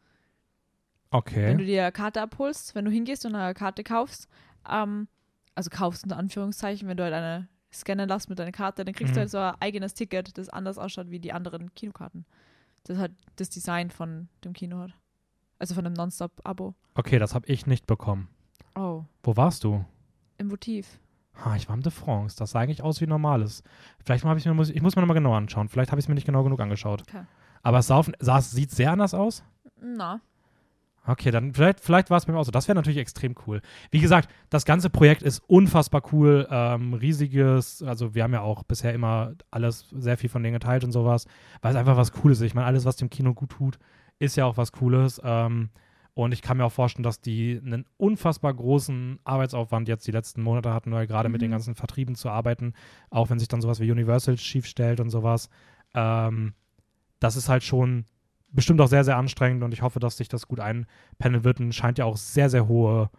Wenn Okay. du dir eine Karte abholst, wenn du hingehst und eine Karte kaufst, ähm, also kaufst unter Anführungszeichen, wenn du halt eine scannen lässt mit deiner Karte, dann kriegst Mhm. du halt so ein eigenes Ticket, das anders ausschaut wie die anderen Kinokarten. Das hat das Design von dem Kino hat. Also von dem Nonstop-Abo. Okay, das habe ich nicht bekommen. Oh, Wo warst du? im Motiv. Ha, ich war im De France. Das sah eigentlich aus wie normales. Vielleicht habe ich mir, muss, ich muss mir nochmal genau anschauen. Vielleicht habe ich es mir nicht genau genug angeschaut. Okay. Aber es sah, auf, sah, es sieht sehr anders aus. Na, Okay, dann vielleicht, vielleicht war es bei mir auch so. Das wäre natürlich extrem cool. Wie gesagt, das ganze Projekt ist unfassbar cool. Ähm, riesiges, also wir haben ja auch bisher immer alles, sehr viel von denen geteilt und sowas, weil es einfach was Cooles ist. Ich meine, alles, was dem Kino gut tut, ist ja auch was Cooles. Ähm, und ich kann mir auch vorstellen, dass die einen unfassbar großen Arbeitsaufwand jetzt die letzten Monate hatten, weil gerade mit den Mhm. ganzen Vertrieben zu arbeiten, auch wenn sich dann sowas wie Universal schief stellt und sowas. Ähm, das ist halt schon bestimmt auch sehr, sehr anstrengend und ich hoffe, dass sich das gut einpendeln wird und scheint ja auch sehr, sehr hohe,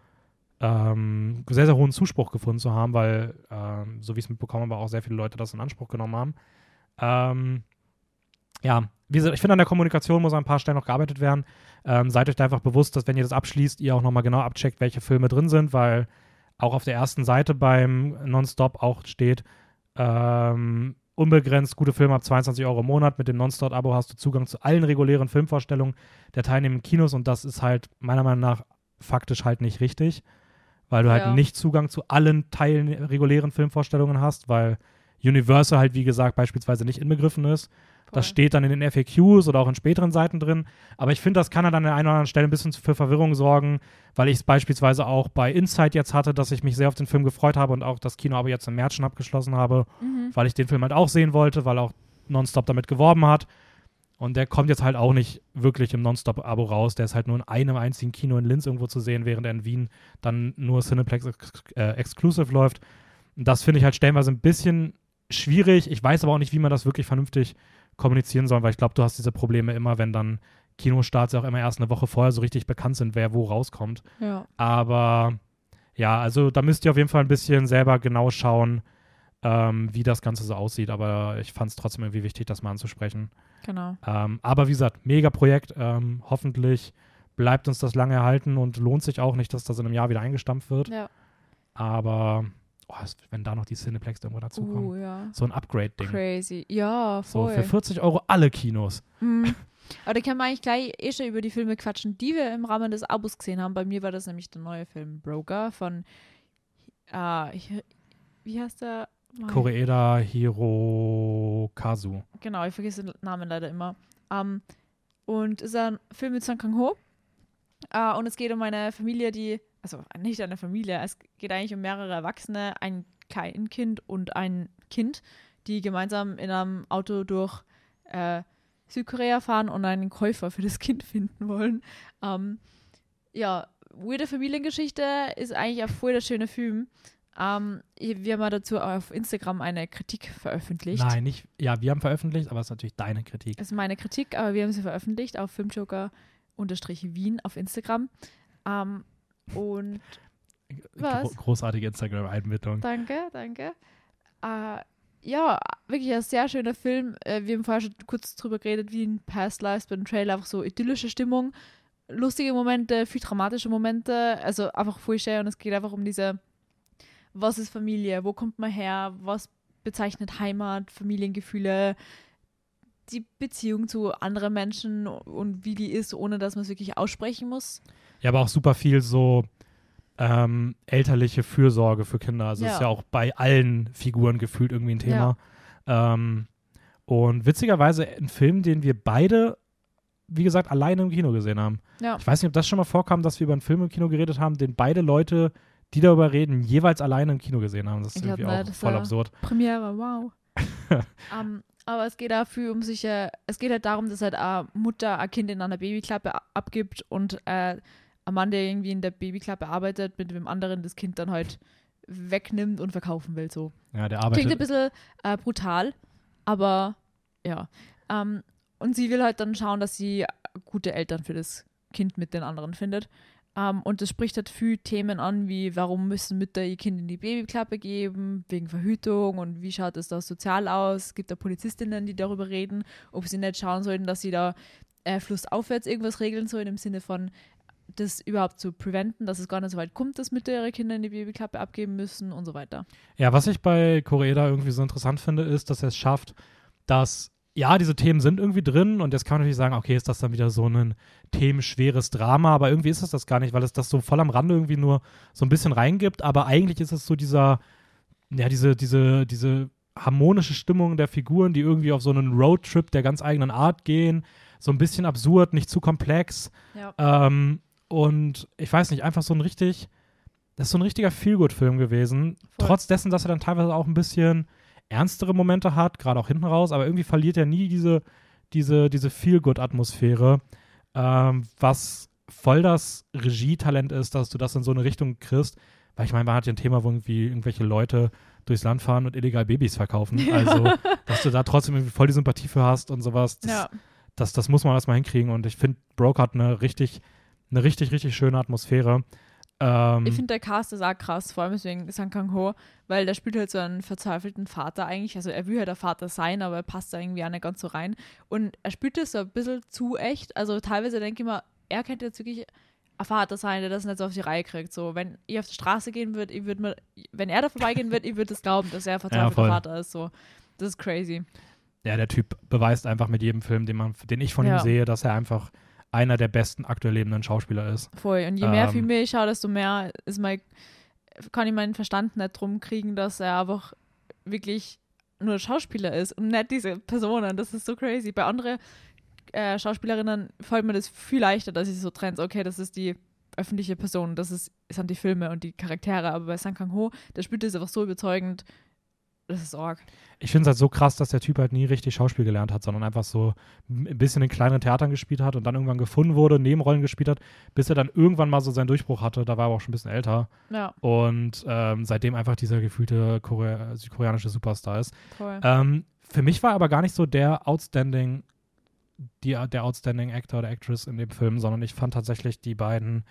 ähm, sehr, sehr hohen Zuspruch gefunden zu haben, weil, ähm, so wie ich es mitbekommen habe, auch sehr viele Leute das in Anspruch genommen haben. Ähm, ja, ich finde, an der Kommunikation muss an ein paar Stellen noch gearbeitet werden. Ähm, seid euch da einfach bewusst, dass wenn ihr das abschließt, ihr auch nochmal genau abcheckt, welche Filme drin sind, weil auch auf der ersten Seite beim Nonstop auch steht, ähm, unbegrenzt gute Filme ab 22 Euro im Monat. Mit dem Nonstop-Abo hast du Zugang zu allen regulären Filmvorstellungen der teilnehmenden Kinos und das ist halt meiner Meinung nach faktisch halt nicht richtig, weil du halt Ja. nicht Zugang zu allen Teilen regulären Filmvorstellungen hast, weil Universal halt, wie gesagt, beispielsweise nicht inbegriffen ist. Das steht dann in den FAQs oder auch in späteren Seiten drin. Aber ich finde, das kann halt an der einen oder anderen Stelle ein bisschen für Verwirrung sorgen, weil ich es beispielsweise auch bei Inside jetzt hatte, dass ich mich sehr auf den Film gefreut habe und auch das Kino aber jetzt im März schon abgeschlossen habe, Mhm. weil ich den Film halt auch sehen wollte, weil auch Nonstop damit geworben hat. Und der kommt jetzt halt auch nicht wirklich im Nonstop-Abo raus. Der ist halt nur in einem einzigen Kino in Linz irgendwo zu sehen, während er in Wien dann nur Cineplex ex äh, Exclusive läuft. Und das finde ich halt stellenweise ein bisschen schwierig. Ich weiß aber auch nicht, wie man das wirklich vernünftig kommunizieren soll, weil ich glaube, du hast diese Probleme immer, wenn dann Kinostarts auch immer erst eine Woche vorher so richtig bekannt sind, wer wo rauskommt. Ja. Aber ja, also da müsst ihr auf jeden Fall ein bisschen selber genau schauen, ähm, wie das Ganze so aussieht. Aber ich fand es trotzdem irgendwie wichtig, das mal anzusprechen. Genau. Ähm, aber wie gesagt, mega Projekt. Ähm, hoffentlich bleibt uns das lange erhalten und lohnt sich auch nicht, dass das in einem Jahr wieder eingestampft wird. Ja. Aber oh, wenn da noch die Cineplex irgendwo dazukommen. Uh, ja. So ein Upgrade-Ding. Crazy. Ja, So voll. für 40 Euro alle Kinos. Mhm. Aber da können wir eigentlich gleich eh schon über die Filme quatschen, die wir im Rahmen des Abos gesehen haben. Bei mir war das nämlich der neue Film Broker von, äh, wie heißt der? Mein- Koreeda Hirokazu. Genau, ich vergesse den Namen leider immer. Ähm, und ist ein Film mit Song Kang-ho. Äh, und es geht um eine Familie, die, also nicht eine Familie, es geht eigentlich um mehrere Erwachsene, ein Kleinkind und ein Kind, die gemeinsam in einem Auto durch äh, Südkorea fahren und einen Käufer für das Kind finden wollen. Ähm, ja, weirde Familiengeschichte ist eigentlich ein voll der schöne Film. Ähm, wir haben dazu auf Instagram eine Kritik veröffentlicht. Nein, nicht. Ja, wir haben veröffentlicht, aber es ist natürlich deine Kritik. Das ist meine Kritik, aber wir haben sie veröffentlicht auf Filmjoker-Wien auf Instagram. Ähm, und was? Gro großartige Instagram-Einbindung. Danke, danke. Äh, ja, wirklich ein sehr schöner Film. Äh, wir haben vorher schon kurz drüber geredet, wie in Past Lives beim Trailer, einfach so idyllische Stimmung, lustige Momente, viel dramatische Momente, also einfach voll schön und es geht einfach um diese, was ist Familie, wo kommt man her, was bezeichnet Heimat, Familiengefühle, die Beziehung zu anderen Menschen und wie die ist, ohne dass man es wirklich aussprechen muss. Ja, aber auch super viel so ähm, elterliche Fürsorge für Kinder. Also ja. ist ja auch bei allen Figuren gefühlt irgendwie ein Thema. Ja. Ähm, und witzigerweise ein Film, den wir beide, wie gesagt, alleine im Kino gesehen haben. Ja. Ich weiß nicht, ob das schon mal vorkam, dass wir über einen Film im Kino geredet haben, den beide Leute, die darüber reden, jeweils alleine im Kino gesehen haben. Das ist ich irgendwie auch voll absurd. Premiere, wow. um, ähm, aber es geht dafür um sich, äh, es geht halt darum, dass halt eine Mutter ein Kind in einer Babyklappe abgibt und äh, ein Mann, der irgendwie in der Babyklappe arbeitet, mit dem anderen das Kind dann halt wegnimmt und verkaufen will. So. Ja, der arbeitet. Klingt ein bisschen äh, brutal, aber ja. Ähm, und sie will halt dann schauen, dass sie gute Eltern für das Kind mit den anderen findet. Um, ähm, und das spricht halt viel Themen an, wie warum müssen Mütter ihr Kind in die Babyklappe geben, wegen Verhütung und wie schaut es da sozial aus. Es gibt da Polizistinnen, die darüber reden, ob sie nicht schauen sollten, dass sie da äh, flussaufwärts irgendwas regeln sollen, im Sinne von, das überhaupt zu preventen, dass es gar nicht so weit kommt, dass Mütter ihre Kinder in die Babyklappe abgeben müssen und so weiter. Ja, was ich bei Koreeda irgendwie so interessant finde, ist, dass er es schafft, dass ja, diese Themen sind irgendwie drin und jetzt kann man natürlich sagen, okay, ist das dann wieder so ein themenschweres Drama, aber irgendwie ist es das gar nicht, weil es das so voll am Rande irgendwie nur so ein bisschen reingibt, aber eigentlich ist es so dieser, ja, diese, diese, diese harmonische Stimmung der Figuren, die irgendwie auf so einen Roadtrip der ganz eigenen Art gehen, so ein bisschen absurd, nicht zu komplex. Ja. Ähm, und ich weiß nicht, einfach so ein richtig, das ist so ein richtiger Feelgood-Film gewesen. Voll. Trotz dessen, dass er dann teilweise auch ein bisschen ernstere Momente hat, gerade auch hinten raus, aber irgendwie verliert er nie diese, diese, diese Feelgood-Atmosphäre, ähm, was voll das Regietalent ist, dass du das in so eine Richtung kriegst. Weil ich meine, man hat ja ein Thema, wo irgendwie irgendwelche Leute durchs Land fahren und illegal Babys verkaufen. Also, dass du da trotzdem irgendwie voll die Sympathie für hast und sowas. Das, ja. das, das muss man erstmal hinkriegen. Und ich finde, Broke hat eine richtig eine richtig, richtig schöne Atmosphäre. Ähm, ich finde, der Cast ist auch krass, vor allem deswegen Sang Kang-ho, weil der spielt halt so einen verzweifelten Vater eigentlich. Also er will halt der Vater sein, aber er passt da irgendwie auch nicht ganz so rein. Und er spielt das so ein bisschen zu echt. Also teilweise denke ich mir, er könnte jetzt wirklich ein Vater sein, der das nicht so auf die Reihe kriegt. So, wenn ich auf die Straße gehen würde, ich würde mir, wenn er da vorbeigehen würde, ich würde es glauben, dass er ein verzweifelter ja, Vater ist. So, das ist crazy. Ja, der Typ beweist einfach mit jedem Film, den man, den ich von ja. ihm sehe, dass er einfach einer der besten aktuell lebenden Schauspieler ist. Voll. Und je mehr ähm, Filme ich schaue, desto mehr ist mein, kann ich meinen Verstand nicht drum kriegen, dass er einfach wirklich nur Schauspieler ist und nicht diese Personen. Das ist so crazy. Bei anderen äh, Schauspielerinnen fällt mir das viel leichter, dass ich so trenne, okay, das ist die öffentliche Person, das ist, sind die Filme und die Charaktere. Aber bei Sang Kang-ho, der spielt das einfach so überzeugend, das ist arg. Ich finde es halt so krass, dass der Typ halt nie richtig Schauspiel gelernt hat, sondern einfach so ein bisschen in kleineren Theatern gespielt hat und dann irgendwann gefunden wurde, Nebenrollen gespielt hat, bis er dann irgendwann mal so seinen Durchbruch hatte. Da war er auch schon ein bisschen älter. Ja. Und ähm, seitdem einfach dieser gefühlte Korea südkoreanische Superstar ist. Ähm, für mich war aber gar nicht so der Outstanding, die, der Outstanding Actor oder Actress in dem Film, sondern ich fand tatsächlich die beiden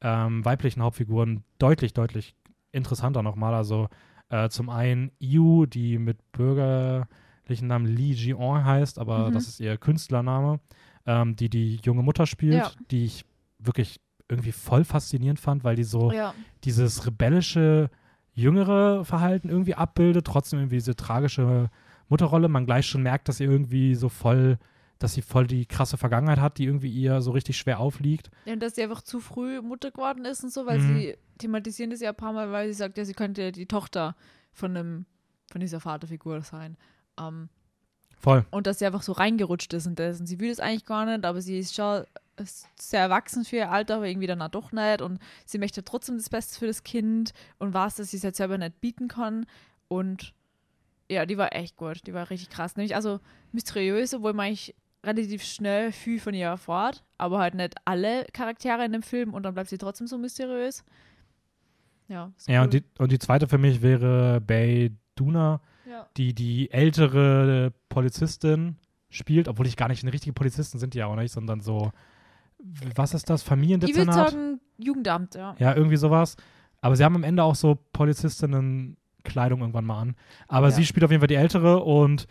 ähm, weiblichen Hauptfiguren deutlich, deutlich interessanter nochmal. Also äh, zum einen Yu, die mit bürgerlichen Namen Li Jion heißt, aber mhm. das ist ihr Künstlername, ähm, die die junge Mutter spielt, ja. die ich wirklich irgendwie voll faszinierend fand, weil die so ja. dieses rebellische, jüngere Verhalten irgendwie abbildet, trotzdem irgendwie diese tragische Mutterrolle. Man gleich schon merkt, dass sie irgendwie so voll dass sie voll die krasse Vergangenheit hat, die irgendwie ihr so richtig schwer aufliegt. Ja, und dass sie einfach zu früh Mutter geworden ist und so, weil mhm. sie thematisieren das ja ein paar Mal, weil sie sagt, ja, sie könnte die Tochter von einem, von dieser Vaterfigur sein. Ähm, voll. Und dass sie einfach so reingerutscht ist und das. Und sie will das eigentlich gar nicht, aber sie ist schon sehr erwachsen für ihr Alter, aber irgendwie dann doch nicht. Und sie möchte trotzdem das Beste für das Kind und weiß, dass sie es jetzt selber nicht bieten kann. Und ja, die war echt gut. Die war richtig krass. Nämlich also mysteriös, obwohl man eigentlich relativ schnell viel von ihr erfahrt, aber halt nicht alle Charaktere in dem Film und dann bleibt sie trotzdem so mysteriös. Ja, Ja, cool. und die, und die zweite für mich wäre Bay Duna, ja. die die ältere Polizistin spielt, obwohl ich gar nicht eine richtige Polizistin sind die ja auch nicht, sondern so, was ist das, Ich würde Familiendezernat? sagen, Jugendamt, ja. Ja, irgendwie sowas. Aber sie haben am Ende auch so Polizistinnen-Kleidung irgendwann mal an. Aber Ja. sie spielt auf jeden Fall die ältere und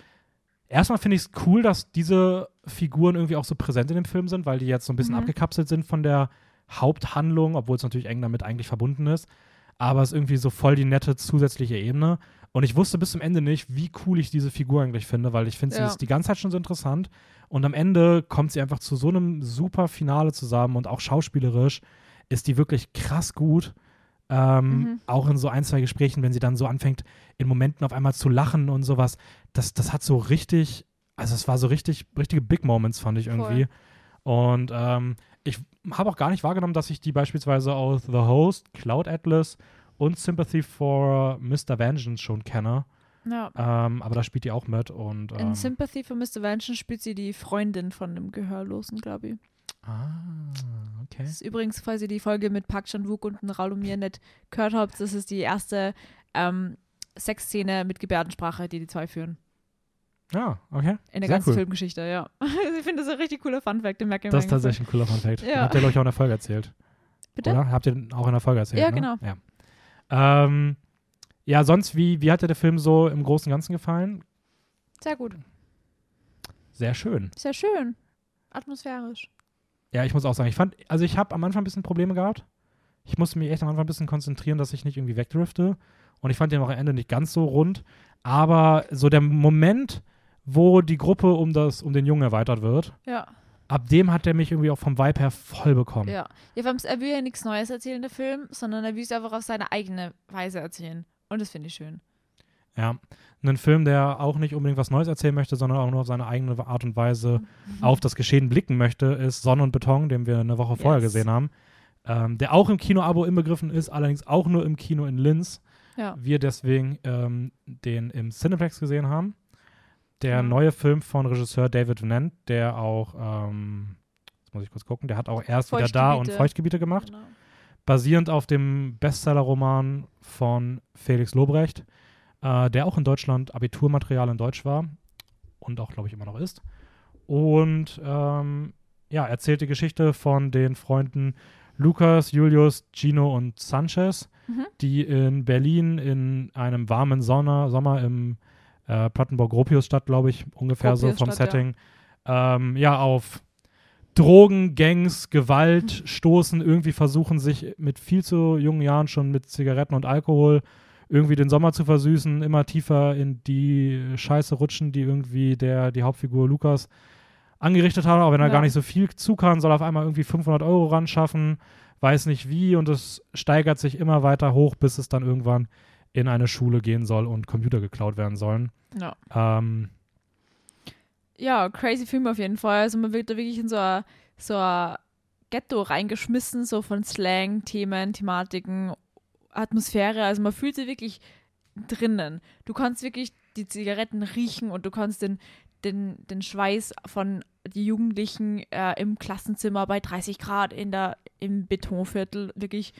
erstmal finde ich es cool, dass diese Figuren irgendwie auch so präsent in dem Film sind, weil die jetzt so ein bisschen Mhm. abgekapselt sind von der Haupthandlung, obwohl es natürlich eng damit eigentlich verbunden ist. Aber es ist irgendwie so voll die nette zusätzliche Ebene. Und ich wusste bis zum Ende nicht, wie cool ich diese Figur eigentlich finde, weil ich finde, sie Ja. ist die ganze Zeit schon so interessant. Und am Ende kommt sie einfach zu so einem super Finale zusammen und auch schauspielerisch ist die wirklich krass gut. Ähm, Mhm. Auch in so ein, zwei Gesprächen, wenn sie dann so anfängt, in Momenten auf einmal zu lachen und sowas. Das, das hat so richtig, also es war so richtig, richtige Big Moments, fand ich irgendwie. Und ähm, ich habe auch gar nicht wahrgenommen, dass ich die beispielsweise aus The Host, Cloud Atlas und Sympathy for Mr. Vengeance schon kenne. ja. Ähm, aber da spielt die auch mit. Und, In ähm, Sympathy for Mr. Vengeance spielt sie die Freundin von dem Gehörlosen, glaube ich. ah, okay. Das ist übrigens, falls ihr die Folge mit Park Chan-wook und Raulomir nicht gehört habt, das ist die erste ähm, Sexszene mit Gebärdensprache, die die zwei führen. Ja, okay. In der Sehr ganzen cool. Filmgeschichte, ja. ich finde das ein richtig cooler Funfact, den merke ich Das ist tatsächlich ein cooler Fun-Fact. Ja. Habt ihr, glaube ich, auch in der Folge erzählt. Bitte? Oder? Habt ihr auch in der Folge erzählt? Ja, ne? genau. Ja. Ähm, ja, sonst, wie, wie hat dir der Film so im Großen und Ganzen gefallen? Sehr gut. Sehr schön. Sehr schön. Atmosphärisch. Ja, ich muss auch sagen, ich fand, also ich habe am Anfang ein bisschen Probleme gehabt. Ich musste mich echt am Anfang ein bisschen konzentrieren, dass ich nicht irgendwie wegdrifte. Und ich fand den auch am Ende nicht ganz so rund. Aber so der Moment, wo die Gruppe um, das, um den Jungen erweitert wird, Ja. ab dem hat der mich irgendwie auch vom Vibe her voll bekommen. Ja. ja vor allem, er will ja nichts Neues erzählen, der Film, sondern er will es einfach auf seine eigene Weise erzählen. Und das finde ich schön. Ja. Ein Film, der auch nicht unbedingt was Neues erzählen möchte, sondern auch nur auf seine eigene Art und Weise Mhm. auf das Geschehen blicken möchte, ist Sonne und Beton, den wir eine Woche vorher Yes. gesehen haben. Ähm, der auch im Kino-Abo inbegriffen ist, allerdings auch nur im Kino in Linz. Ja. Wir deswegen ähm, den im Cineplex gesehen haben. Der Ja. neue Film von Regisseur David Venant, der auch, ähm, jetzt muss ich kurz gucken, der hat auch erst wieder da und Feuchtgebiete. Feuchtgebiete gemacht Genau. basierend auf dem Bestseller-Roman von Felix Lobrecht, äh, der auch in Deutschland Abiturmaterial in Deutsch war und auch, glaube ich, immer noch ist. Und ähm, ja, erzählt die Geschichte von den Freunden Lukas, Julius, Gino und Sanchez, Mhm. die in Berlin in einem warmen Sonne, Sommer im äh, Plattenbau-Gropiusstadt, glaube ich, ungefähr so vom Gropiusstadt, ja. Setting, ähm, ja, auf Drogen, Gangs, Gewalt stoßen, irgendwie versuchen sich mit viel zu jungen Jahren schon mit Zigaretten und Alkohol irgendwie den Sommer zu versüßen, immer tiefer in die Scheiße rutschen, die irgendwie der, die Hauptfigur Lukas angerichtet hat, auch wenn er Ja. gar nicht so viel zu kann, soll auf einmal irgendwie 500 Euro ran schaffen, weiß nicht wie und es steigert sich immer weiter hoch, bis es dann irgendwann in eine Schule gehen soll und Computer geklaut werden sollen. Ja. Ähm, ja, crazy Film auf jeden Fall. Also man wird da wirklich in so ein, so ein Ghetto reingeschmissen, so von Slang, Themen, Thematiken, Atmosphäre. Also man fühlt sich wirklich drinnen. Du kannst wirklich die Zigaretten riechen und du kannst den, den, den Schweiß von die Jugendlichen äh, im Klassenzimmer bei 30 Grad in der, im Betonviertel wirklich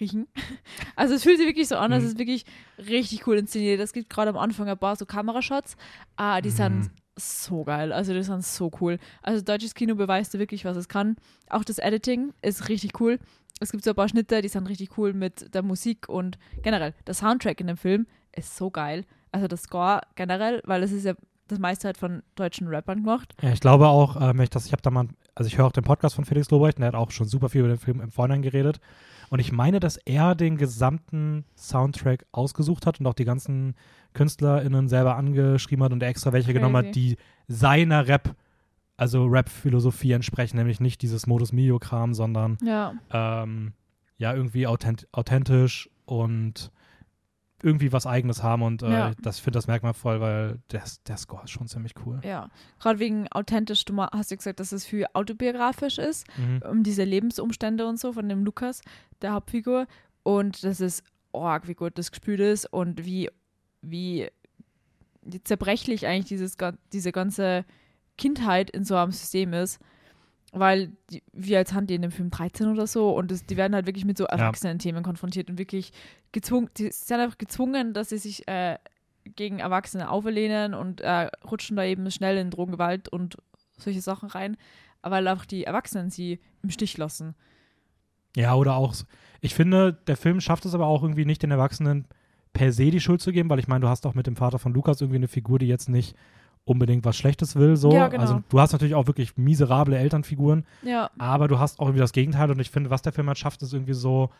riechen. Also es fühlt sich wirklich so an, es Mhm. ist wirklich richtig cool inszeniert. Es gibt gerade am Anfang ein paar so Kamerashots, ah, die sind Mhm. so geil. Also die sind so cool. Also deutsches Kino beweist wirklich, was es kann. Auch das Editing ist richtig cool. Es gibt so ein paar Schnitte, die sind richtig cool mit der Musik und generell der Soundtrack in dem Film ist so geil. Also das Score generell, weil es ist ja das meiste halt von deutschen Rappern gemacht. Ja, ich glaube auch, ähm, ich, das, ich habe da mal, also ich höre auch den Podcast von Felix Lobrecht und der hat auch schon super viel über den Film im Vorhinein geredet. Und ich meine, dass er den gesamten Soundtrack ausgesucht hat und auch die ganzen KünstlerInnen selber angeschrieben hat und extra welche genommen hat, die seiner Rap, also Rap-Philosophie entsprechen, nämlich nicht dieses Modus Mio-Kram, sondern Ja. ähm, ja, irgendwie authent authentisch und irgendwie was Eigenes haben und äh, Ja. das finde das merkt man voll, weil der, der Score ist schon ziemlich cool. Ja. Gerade wegen authentisch, du hast ja gesagt, dass es viel autobiografisch ist. Mhm. um diese Lebensumstände und so von dem Lukas, der Hauptfigur. Und das ist org, wie gut das gespielt ist und wie, wie zerbrechlich eigentlich dieses, diese ganze Kindheit in so einem System ist. Weil die, wir als haben die in dem Film 13 oder so und das, die werden halt wirklich mit so erwachsenen Themen konfrontiert und wirklich gezwungen, die sind einfach gezwungen, dass sie sich äh, gegen Erwachsene auferlehnen und äh, rutschen da eben schnell in Drogengewalt und solche Sachen rein, weil auch die Erwachsenen sie im Stich lassen. Ja, oder auch, ich finde, der Film schafft es aber auch irgendwie nicht den Erwachsenen per se die Schuld zu geben, weil ich meine, du hast auch mit dem Vater von Lukas irgendwie eine Figur, die jetzt nicht unbedingt was Schlechtes will. So. Ja, genau. Also du hast natürlich auch wirklich miserable Elternfiguren, Ja, aber du hast auch irgendwie das Gegenteil und ich finde, was der Film halt schafft, ist irgendwie so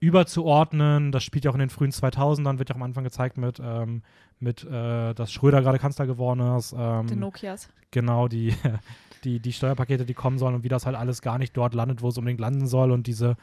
überzuordnen. Das spielt ja auch in den frühen 2000ern, wird ja auch am Anfang gezeigt mit, ähm, mit äh, dass Schröder gerade Kanzler geworden ist. Ähm, den Nokias. genau, die, die, die Steuerpakete, die kommen sollen und wie das halt alles gar nicht dort landet, wo es unbedingt landen soll und diese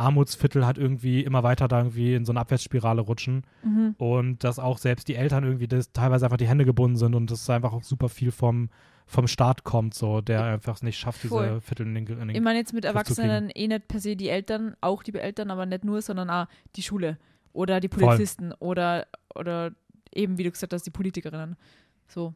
Armutsviertel halt irgendwie immer weiter da irgendwie in so eine Abwärtsspirale rutschen Mhm. und dass auch selbst die Eltern irgendwie das, teilweise einfach die Hände gebunden sind und das einfach auch super viel vom, vom Staat kommt, so, der einfach es nicht schafft, diese Voll. Viertel in den, in den Ich meine jetzt mit Erwachsenen eh nicht per se die Eltern, auch die Eltern, aber nicht nur, sondern auch die Schule oder die Polizisten oder, oder eben, wie du gesagt hast, die Politikerinnen. So.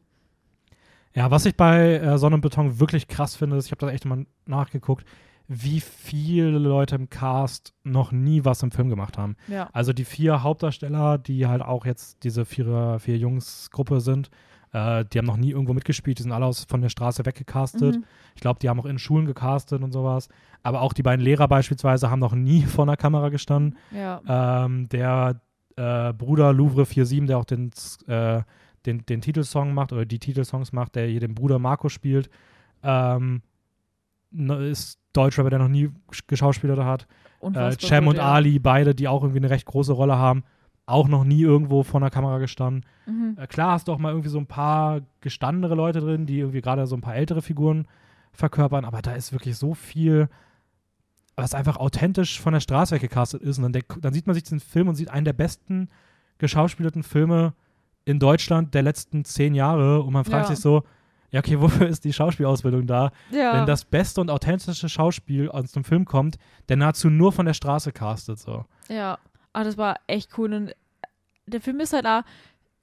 Ja, was ich bei äh, Sonne und Beton wirklich krass finde, ist, ich habe da echt mal nachgeguckt, wie viele Leute im Cast noch nie was im Film gemacht haben. Ja. Also die vier Hauptdarsteller, die halt auch jetzt diese vier, vier Jungs-Gruppe sind, äh, die haben noch nie irgendwo mitgespielt, die sind alle aus, von der Straße weggecastet. Mhm. Ich glaube, die haben auch in Schulen gecastet und sowas. Aber auch die beiden Lehrer beispielsweise haben noch nie vor einer Kamera gestanden. Ja. Ähm, der äh, Bruder Louvre 47, der auch den, äh, den, den Titelsong macht oder die Titelsongs macht, der hier den Bruder Marco spielt, ähm, ist Deutscher, der noch nie geschauspielert hat. Äh, Cem und ja. Ali, beide, die auch irgendwie eine recht große Rolle haben, auch noch nie irgendwo vor einer Kamera gestanden. Mhm. Äh, klar hast du auch mal irgendwie so ein paar gestandene Leute drin, die irgendwie gerade so ein paar ältere Figuren verkörpern, aber da ist wirklich so viel, was einfach authentisch von der Straße weggecastet ist. Und dann, dann sieht man sich diesen Film und sieht einen der besten geschauspielerten Filme in Deutschland der letzten zehn Jahre und man fragt Ja. sich so, ja, okay, wofür ist die Schauspielausbildung da? Ja. Wenn das beste und authentische Schauspiel aus einem Film kommt, der nahezu nur von der Straße castet, so. Ja, ah, das war echt cool. Und der Film ist halt auch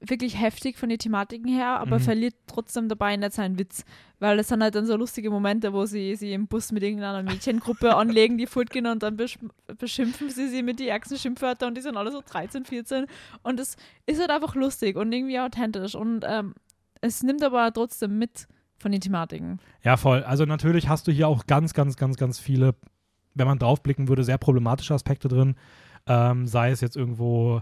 wirklich heftig von den Thematiken her, aber Mhm. verliert trotzdem dabei nicht seinen Witz. Weil es sind halt dann so lustige Momente, wo sie sie im Bus mit irgendeiner Mädchengruppe anlegen, die fortgehen und dann besch beschimpfen sie sie mit die ärgsten Schimpfwörter und die sind alle so 13, 14. Und es ist halt einfach lustig und irgendwie authentisch. Und ähm, es nimmt aber trotzdem mit von den Thematiken. Ja, voll. Also natürlich hast du hier auch ganz, ganz, ganz, ganz viele, wenn man draufblicken würde, sehr problematische Aspekte drin. Ähm, sei es jetzt irgendwo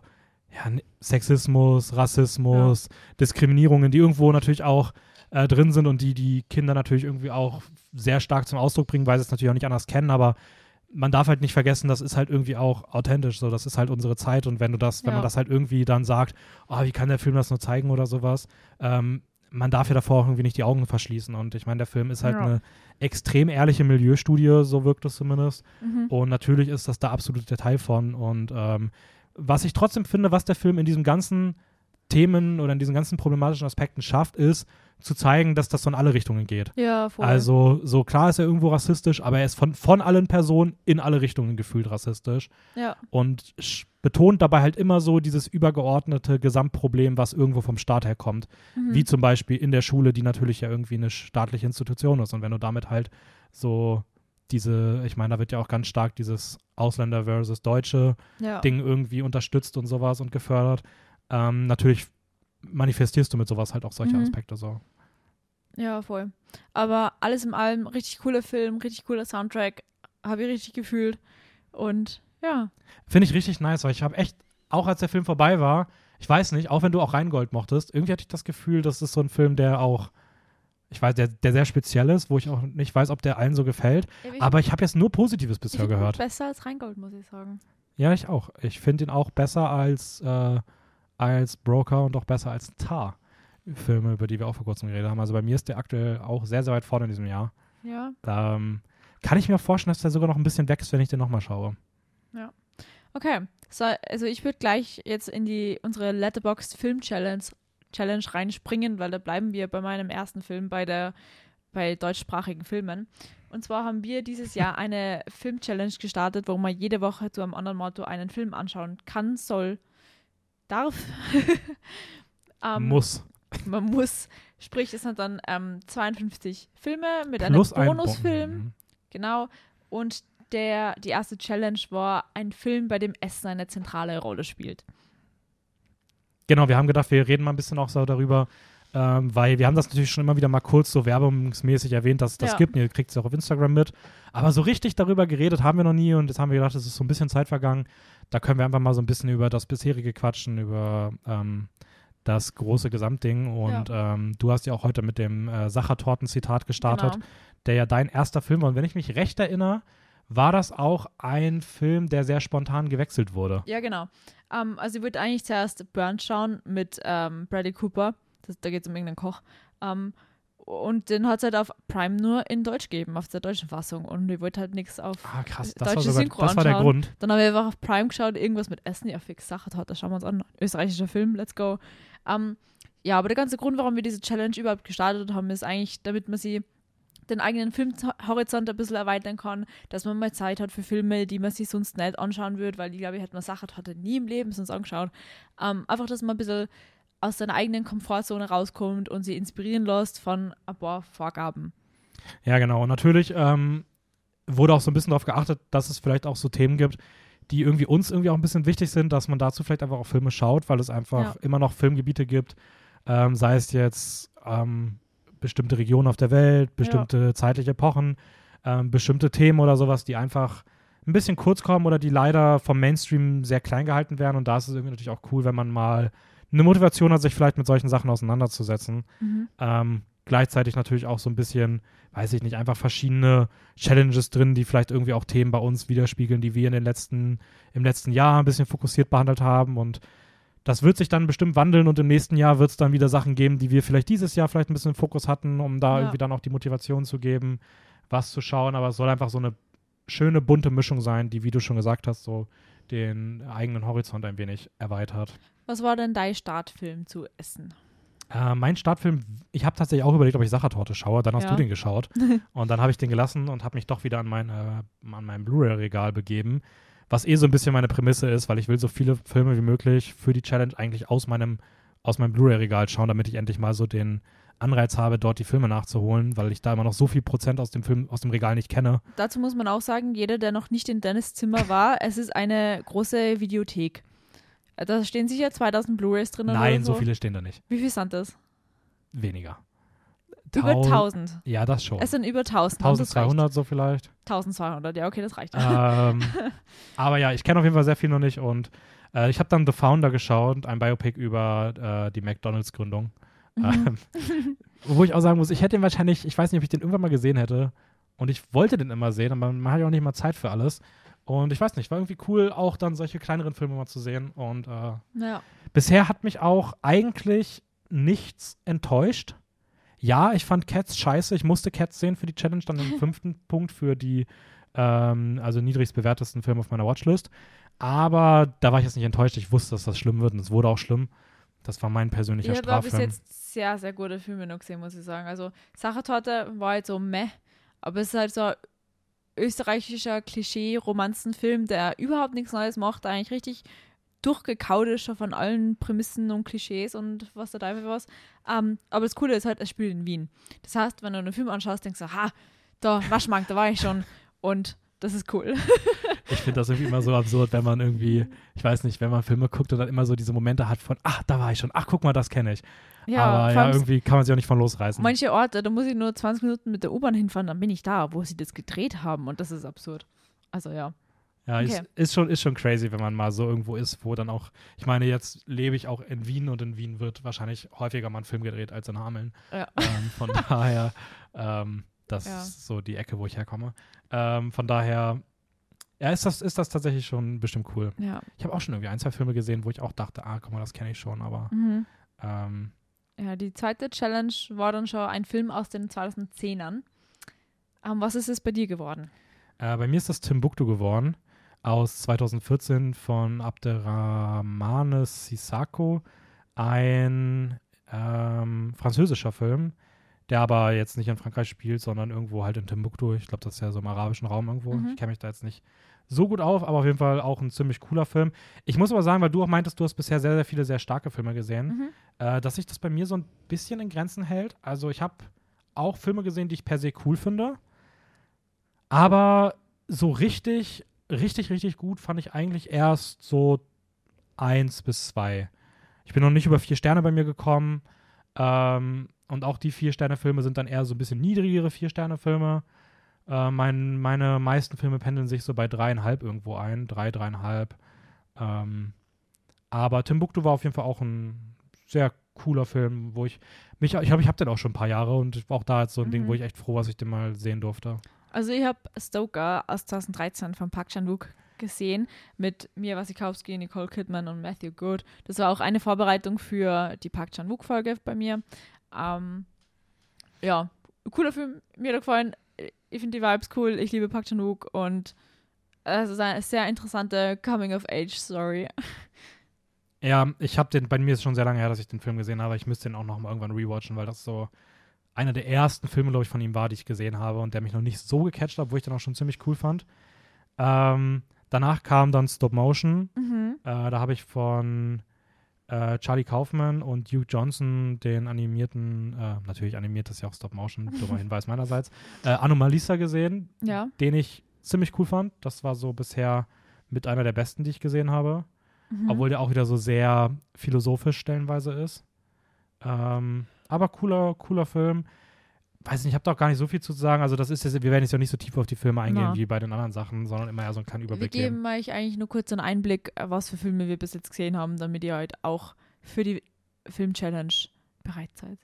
ja, Sexismus, Rassismus, Diskriminierungen, die irgendwo natürlich auch äh, drin sind und die die Kinder natürlich irgendwie auch sehr stark zum Ausdruck bringen, weil sie es natürlich auch nicht anders kennen, aber man darf halt nicht vergessen, das ist halt irgendwie auch authentisch, so das ist halt unsere Zeit und wenn du das, wenn Ja. man das halt irgendwie dann sagt, oh, wie kann der Film das nur zeigen oder sowas, ähm, man darf ja davor auch irgendwie nicht die Augen verschließen und ich meine, der Film ist halt Ja. eine extrem ehrliche Milieustudie, so wirkt es zumindest Mhm. und natürlich ist das da absolut der Teil von. Und ähm, was ich trotzdem finde, was der Film in diesen ganzen Themen oder in diesen ganzen problematischen Aspekten schafft, ist zu zeigen, dass das so in alle Richtungen geht. Ja, voll. Also, so klar ist er irgendwo rassistisch, aber er ist von, von allen Personen in alle Richtungen gefühlt rassistisch ja. und betont dabei halt immer so dieses übergeordnete Gesamtproblem, was irgendwo vom Staat herkommt. Mhm. Wie zum Beispiel in der Schule, die natürlich ja irgendwie eine staatliche Institution ist. Und wenn du damit halt so diese, ich meine, da wird ja auch ganz stark dieses Ausländer versus Deutsche ja. Ding irgendwie unterstützt und sowas und gefördert. Ähm, natürlich manifestierst du mit sowas halt auch solche Mhm. Aspekte so. Ja, voll. Aber alles in allem, richtig cooler Film, richtig cooler Soundtrack. Habe ich richtig gefühlt. Und ja. Finde ich richtig nice, weil ich habe echt, auch als der Film vorbei war, ich weiß nicht, auch wenn du auch Rheingold mochtest, irgendwie hatte ich das Gefühl, das ist so ein Film, der auch, ich weiß, der, der sehr speziell ist, wo ich auch nicht weiß, ob der allen so gefällt. Aber ich habe jetzt nur Positives ich bisher ihn gehört. besser als Rheingold, muss ich sagen. Ja, ich auch. Ich finde ihn auch besser als, äh, als Broker und auch besser als Tar. Filme, über die wir auch vor kurzem geredet haben. Also bei mir ist der aktuell auch sehr, sehr weit vorne in diesem Jahr. Ja. Da ähm, kann ich mir vorstellen, dass der sogar noch ein bisschen wächst, wenn ich den nochmal schaue. Okay. So, also ich würde gleich jetzt in die unsere Letterboxd Film Challenge Challenge reinspringen, weil da bleiben wir bei meinem ersten Film bei der bei deutschsprachigen Filmen. Und zwar haben wir dieses Jahr eine Film-Challenge gestartet, wo man jede Woche zu einem anderen Motto einen Film anschauen kann, soll, darf. Ähm, Muss. man muss Sprich, es sind dann ähm, 52 Filme mit Plus einem ein Bonusfilm. Bon- Genau. Und der, die erste Challenge war ein Film, bei dem Essen eine zentrale Rolle spielt. Genau, wir haben gedacht, wir reden mal ein bisschen auch so darüber, ähm, weil wir haben das natürlich schon immer wieder mal kurz so werbungsmäßig erwähnt, dass es das Ja. gibt. Und ihr kriegt es auch auf Instagram mit. Aber so richtig darüber geredet haben wir noch nie und jetzt haben wir gedacht, es ist so ein bisschen Zeit vergangen. Da können wir einfach mal so ein bisschen über das bisherige quatschen, über ähm, das große Gesamtding. Und ähm, du hast ja auch heute mit dem äh, Sachertorten-Zitat gestartet, Genau. der ja dein erster Film war. Und wenn ich mich recht erinnere, war das auch ein Film, der sehr spontan gewechselt wurde. Ja, genau. Ähm, also ich würde eigentlich zuerst Burnt schauen mit ähm, Bradley Cooper. Das, da geht es um irgendeinen Koch. Ähm, und den hat es halt auf Prime nur in Deutsch gegeben, auf der deutschen Fassung. Und ich wollte halt nichts auf. Ah, krass. Das, Deutsche war, sogar, Synchro das war der anschauen. Grund. Dann haben wir einfach auf Prime geschaut, irgendwas mit Essen. Ja, fix, Sache hat, das schauen wir uns an. Österreichischer Film, let's go. Ähm, ja, aber der ganze Grund, warum wir diese Challenge überhaupt gestartet haben, ist eigentlich, damit man sie den eigenen Filmhorizont ein bisschen erweitern kann, dass man mal Zeit hat für Filme, die man sich sonst nicht anschauen würde, weil die, glaube ich, hätte man Sache hatte nie im Leben sonst angeschaut. Ähm, einfach, dass man ein bisschen aus seiner eigenen Komfortzone rauskommt und sie inspirieren lässt von ein paar Vorgaben. Ja, genau. Und natürlich ähm, wurde auch so ein bisschen darauf geachtet, dass es vielleicht auch so Themen gibt, die irgendwie uns irgendwie auch ein bisschen wichtig sind, dass man dazu vielleicht einfach auch Filme schaut, weil es einfach Ja. immer noch Filmgebiete gibt, ähm, sei es jetzt ähm, bestimmte Regionen auf der Welt, bestimmte zeitliche Epochen, ähm, bestimmte Themen oder sowas, die einfach ein bisschen kurz kommen oder die leider vom Mainstream sehr klein gehalten werden. Und da ist es irgendwie natürlich auch cool, wenn man mal eine Motivation hat, sich vielleicht mit solchen Sachen auseinanderzusetzen. Ähm, gleichzeitig natürlich auch so ein bisschen, weiß ich nicht, einfach verschiedene Challenges drin, die vielleicht irgendwie auch Themen bei uns widerspiegeln, die wir in den letzten, im letzten Jahr ein bisschen fokussiert behandelt haben. Und das wird sich dann bestimmt wandeln und im nächsten Jahr wird es dann wieder Sachen geben, die wir vielleicht dieses Jahr vielleicht ein bisschen im Fokus hatten, um da Ja. irgendwie dann auch die Motivation zu geben, was zu schauen. Aber es soll einfach so eine schöne, bunte Mischung sein, die, wie du schon gesagt hast, so den eigenen Horizont ein wenig erweitert. Was war denn dein Startfilm zu Essen? Äh, mein Startfilm, ich habe tatsächlich auch überlegt, ob ich Sachertorte schaue. Dann hast Ja. du den geschaut. und dann habe ich den gelassen und habe mich doch wieder an mein, äh, an mein Blu-ray-Regal begeben. Was eh so ein bisschen meine Prämisse ist, weil ich will so viele Filme wie möglich für die Challenge eigentlich aus meinem, aus meinem Blu-ray-Regal schauen, damit ich endlich mal so den Anreiz habe, dort die Filme nachzuholen, weil ich da immer noch so viel Prozent aus dem Film, aus dem Regal nicht kenne. Dazu muss man auch sagen, jeder, der noch nicht in Dennis Zimmer war, es ist eine große Videothek. Da stehen sicher 2000 Blu-rays drin. Nein, oder so. so viele stehen da nicht. Wie viel sind das? Weniger. Über Tau- 1000. Ja, das schon. Es sind über 1000. und das reicht. 1200 so vielleicht. 1200, ja, okay, das reicht. ähm, aber ja, ich kenne auf jeden Fall sehr viel noch nicht und äh, ich habe dann The Founder geschaut, ein Biopic über äh, die McDonalds-Gründung. Mhm. Ähm, wo ich auch sagen muss, ich hätte ihn wahrscheinlich, ich weiß nicht, ob ich den irgendwann mal gesehen hätte und ich wollte den immer sehen, aber man hat ja auch nicht mal Zeit für alles. Und ich weiß nicht, war irgendwie cool, auch dann solche kleineren Filme mal zu sehen. Und äh, ja. bisher hat mich auch eigentlich nichts enttäuscht. Ja, ich fand Cats scheiße. Ich musste Cats sehen für die Challenge, dann im fünften Punkt für die, ähm, also niedrigst bewertesten Filme auf meiner Watchlist. Aber da war ich jetzt nicht enttäuscht. Ich wusste, dass das schlimm wird und es wurde auch schlimm. Das war mein persönlicher Ich habe bis jetzt sehr, sehr gute Filme noch gesehen, muss ich sagen. Also, Sachertorte war halt so meh, aber es ist halt so österreichischer Klischee-Romanzenfilm, der überhaupt nichts Neues macht, eigentlich richtig durchgekaut ist schon von allen Prämissen und Klischees und was der Teufel was. Ähm, aber das Coole ist halt, es spielt in Wien. Das heißt, wenn du einen Film anschaust, denkst du, ha, da, Waschmarkt, da war ich schon. Und das ist cool. Ich finde das irgendwie immer so absurd, wenn man irgendwie, ich weiß nicht, wenn man Filme guckt und dann immer so diese Momente hat von, ach, da war ich schon, ach, guck mal, das kenne ich. Aber vor ja, irgendwie kann man sich auch nicht von losreißen. manche Orte, da muss ich nur 20 Minuten mit der U-Bahn hinfahren, dann bin ich da, wo sie das gedreht haben. Und das ist absurd. Also ja. Ja, ist, Okay. ist, schon, ist schon crazy, wenn man mal so irgendwo ist, wo dann auch, ich meine, jetzt lebe ich auch in Wien und in Wien wird wahrscheinlich häufiger mal ein Film gedreht als in Hameln. Ja. Ähm, von daher, ähm, das Ja. ist so die Ecke, wo ich herkomme. Ähm, von daher, ja, ist das, ist das tatsächlich schon bestimmt cool. Ja. Ich habe auch schon irgendwie ein, zwei Filme gesehen, wo ich auch dachte, ah, guck mal, das kenne ich schon, aber Mhm. ähm, Ja, die zweite Challenge war dann schon ein Film aus den 2010ern. Ähm, was ist es bei dir geworden? Äh, bei mir ist das Timbuktu geworden, aus 2014 von Abderrahmane Sissako, ein ähm, französischer Film, der aber jetzt nicht in Frankreich spielt, sondern irgendwo halt in Timbuktu. Ich glaube, das ist ja so im arabischen Raum irgendwo. Mhm. Ich kenne mich da jetzt nicht so gut auf, aber auf jeden Fall auch ein ziemlich cooler Film. Ich muss aber sagen, weil du auch meintest, du hast bisher sehr, sehr viele sehr starke Filme gesehen, Mhm. äh, dass sich das bei mir so ein bisschen in Grenzen hält. Also ich habe auch Filme gesehen, die ich per se cool finde. Aber so richtig, richtig, richtig gut fand ich eigentlich erst so eins bis zwei. Ich bin noch nicht über vier Sterne bei mir gekommen. Ähm, und auch die Vier-Sterne-Filme sind dann eher so ein bisschen niedrigere Vier-Sterne-Filme. Äh, mein, meine meisten Filme pendeln sich so bei dreieinhalb irgendwo ein. Drei, dreieinhalb. Ähm, aber Timbuktu war auf jeden Fall auch ein sehr cooler Film, wo ich mich, ich glaube, ich habe den auch schon ein paar Jahre und auch da jetzt so ein Ding, Mhm. wo ich echt froh war, dass ich den mal sehen durfte. Also ich habe Stoker aus 2013 von Park Chan-wook gesehen mit Mia Wasikowski, Nicole Kidman und Matthew Good. Das war auch eine Vorbereitung für die Park Chan-wook-Folge bei mir. Ähm, ja, cooler Film, mir hat gefallen. Ich finde die Vibes cool, ich liebe Park Chan-wook und es ist eine sehr interessante Coming-of-Age-Story. Ja, ich habe den, bei mir ist es schon sehr lange her, dass ich den Film gesehen habe. Ich müsste den auch noch mal irgendwann rewatchen, weil das so einer der ersten Filme, glaube ich, von ihm war, die ich gesehen habe und der mich noch nicht so gecatcht hat, wo ich den auch schon ziemlich cool fand. Ähm, danach kam dann Stop Motion. Mhm. Äh, da habe ich von äh, Charlie Kaufman und Hugh Johnson den animierten, äh, natürlich animiert ist ja auch Stop Motion, dummer Hinweis meinerseits, äh, Anomalisa gesehen, Ja. den ich ziemlich cool fand. Das war so bisher mit einer der besten, die ich gesehen habe. Mhm. Obwohl der auch wieder so sehr philosophisch stellenweise ist. Ähm, aber cooler, cooler Film. Weiß nicht, ich habe da auch gar nicht so viel zu sagen. Also, das ist jetzt, wir werden jetzt ja nicht so tief auf die Filme eingehen Na. wie bei den anderen Sachen, sondern immer eher so einen kleinen Wir Überblick geben geben. euch eigentlich nur kurz einen Einblick, was für Filme wir bis jetzt gesehen haben, damit ihr halt auch für die Film-Challenge bereit seid.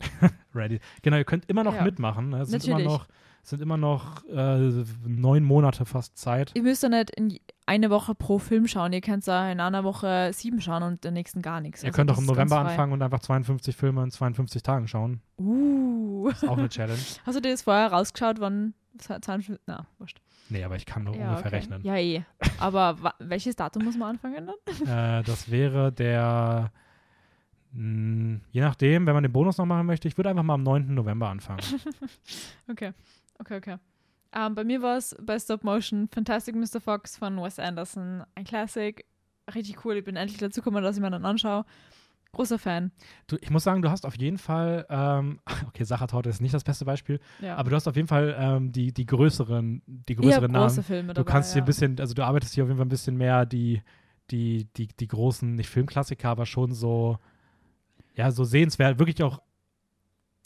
Ready. Genau, ihr könnt immer noch Ja. mitmachen. Ne? Es sind immer Natürlich. noch, sind immer noch äh, neun Monate fast Zeit. Ihr müsst ja nicht in eine Woche pro Film schauen. Ihr könnt ja in einer Woche sieben schauen und der nächsten gar nichts. Ihr Also könnt auch das im November anfangen und einfach 52 Filme in 52 Tagen schauen. Uh. Ist auch eine Challenge. Hast du dir das vorher rausgeschaut, wann 52? Na, wurscht. Nee, aber ich kann nur Ja, ungefähr okay. rechnen. Ja, eh. Aber welches Datum muss man anfangen dann? Äh, das wäre der, mh, je nachdem, wenn man den Bonus noch machen möchte, ich würde einfach mal am 9. November anfangen. Okay, okay, okay. Ähm, bei mir war es bei Stop Motion Fantastic Mr. Fox von Wes Anderson. Ein Classic. Richtig cool. Ich bin endlich dazu gekommen, dass ich mir dann anschaue. Großer Fan. Du, ich muss sagen, du hast auf jeden Fall, ähm, okay, Sachertorte ist nicht das beste Beispiel, Ja. aber du hast auf jeden Fall ähm, die, die größeren, die größeren große Namen. Filme Du dabei, kannst hier ja. ein bisschen, also du arbeitest hier auf jeden Fall ein bisschen mehr die, die, die, die großen, nicht Filmklassiker, aber schon so, ja, so sehenswert, wirklich auch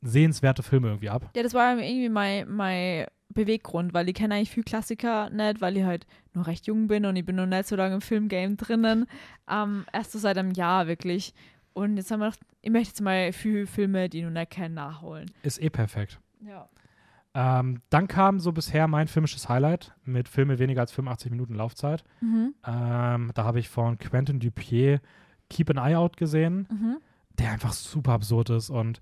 sehenswerte Filme irgendwie ab. Ja, das war irgendwie mein, mein Beweggrund, weil ich kenne eigentlich viel Klassiker nicht, weil ich halt noch recht jung bin und ich bin noch nicht so lange im Filmgame drinnen. Ähm, erst so seit einem Jahr wirklich. Und jetzt haben wir gedacht, ich möchte jetzt mal viele Filme, die ich noch nicht kenne, nachholen. Ist eh perfekt. Ja. Ähm, dann kam so bisher mein filmisches Highlight mit Filme weniger als 85 Minuten Laufzeit. Mhm. Ähm, da habe ich von Quentin Dupier Keep an Eye Out gesehen, Mhm. der einfach super absurd ist und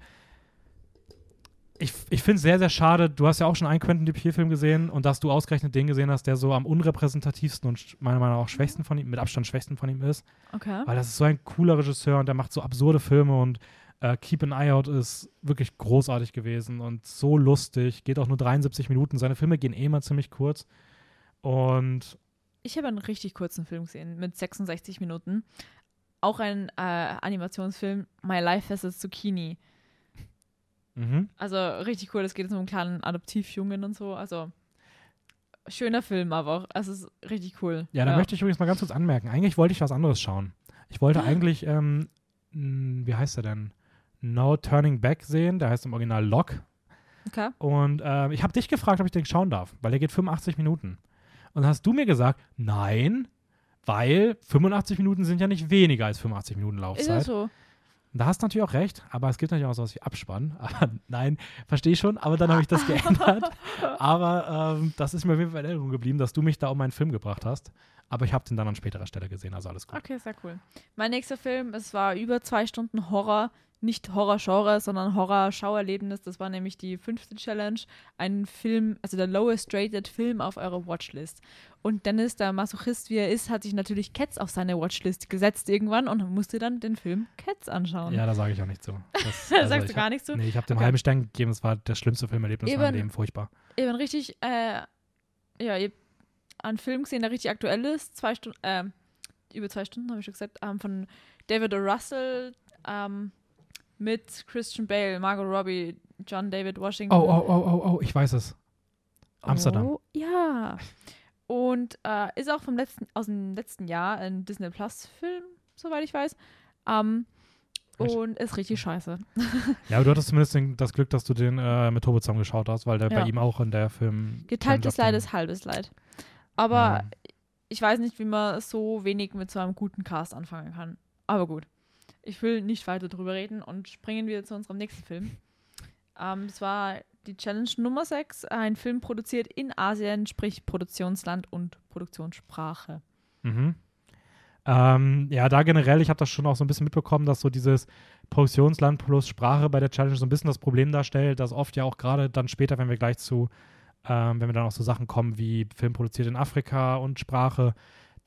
ich, ich finde es sehr, sehr schade. Du hast ja auch schon einen Quentin Dupier-Film gesehen und dass du ausgerechnet den gesehen hast, der so am unrepräsentativsten und meiner Meinung nach auch schwächsten von ihm, mit Abstand schwächsten von ihm ist. Okay. Weil das ist so ein cooler Regisseur und der macht so absurde Filme und äh, Keep an Eye Out ist wirklich großartig gewesen und so lustig. Geht auch nur 73 Minuten. Seine Filme gehen eh immer ziemlich kurz. Und Ich habe einen richtig kurzen Film gesehen mit 66 Minuten. Auch ein äh, Animationsfilm, My Life as a Zucchini. Mhm. Also richtig cool, es geht jetzt um einen kleinen Adoptivjungen und so. Also schöner Film, aber also es ist richtig cool. ja, da möchte ich übrigens mal ganz kurz anmerken. Eigentlich wollte ich was anderes schauen. Ich wollte eigentlich, ähm, wie heißt der denn? No Turning Back sehen. Der heißt im Original Lock. Okay. Und äh, ich habe dich gefragt, ob ich den schauen darf, weil der geht 85 Minuten. Und dann hast du mir gesagt, nein, weil 85 Minuten sind ja nicht weniger als 85 Minuten Ist Laufzeit. das so? Da hast du natürlich auch recht, aber es gibt natürlich auch sowas wie Abspann. Aber nein, verstehe schon, aber dann habe ich das geändert. Aber ähm, das ist mir auf jeden Fall in Erinnerung geblieben, dass du mich da um meinen Film gebracht hast. Aber ich habe den dann an späterer Stelle gesehen, also alles gut. Okay, sehr cool. Mein nächster Film, es war über zwei Stunden Horror, nicht Horror-Genre, sondern Horror-Schauerlebnis. Das war nämlich die fünfte Challenge. Ein Film, also der lowest rated Film auf eurer Watchlist. Und Dennis, der Masochist wie er ist, hat sich natürlich Cats auf seine Watchlist gesetzt irgendwann und musste dann den Film Cats anschauen. Ja, da sage ich auch nicht so. Das, also Sagst du gar hab, nicht so? Nee, ich habe dem Okay. halben Stern gegeben, es war das schlimmste Filmerlebnis in meinem Eben. Leben, furchtbar. Eben richtig, äh, ja, ihr habt einen Film gesehen, der richtig aktuell ist. Zwei Stunden, äh, über zwei Stunden, habe ich schon gesagt, ähm, von David O. Russell ähm, mit Christian Bale, Margot Robbie, John David Washington. Oh, oh, oh, oh, oh, ich weiß es. Amsterdam. Oh, ja. Und äh, ist auch vom letzten, aus dem letzten Jahr ein Disney Plus Film, soweit ich weiß. Ähm, und ist richtig scheiße. Ja, aber du hattest zumindest den, das Glück, dass du den äh, mit Tobe zusammen geschaut hast, weil der Ja. bei ihm auch in der Film. Geteiltes Leid ist halbes Leid. Aber Ja. ich weiß nicht, wie man so wenig mit so einem guten Cast anfangen kann. Aber gut. Ich will nicht weiter drüber reden und springen wir zu unserem nächsten Film. Ähm, das war die Challenge Nummer 6, ein Film produziert in Asien, sprich Produktionsland und Produktionssprache. Mhm. Ähm, ja, da generell, ich habe das schon auch so ein bisschen mitbekommen, dass so dieses Produktionsland plus Sprache bei der Challenge so ein bisschen das Problem darstellt, dass oft ja auch gerade dann später, wenn wir gleich zu, ähm, wenn wir dann auch so Sachen kommen wie Film produziert in Afrika und Sprache,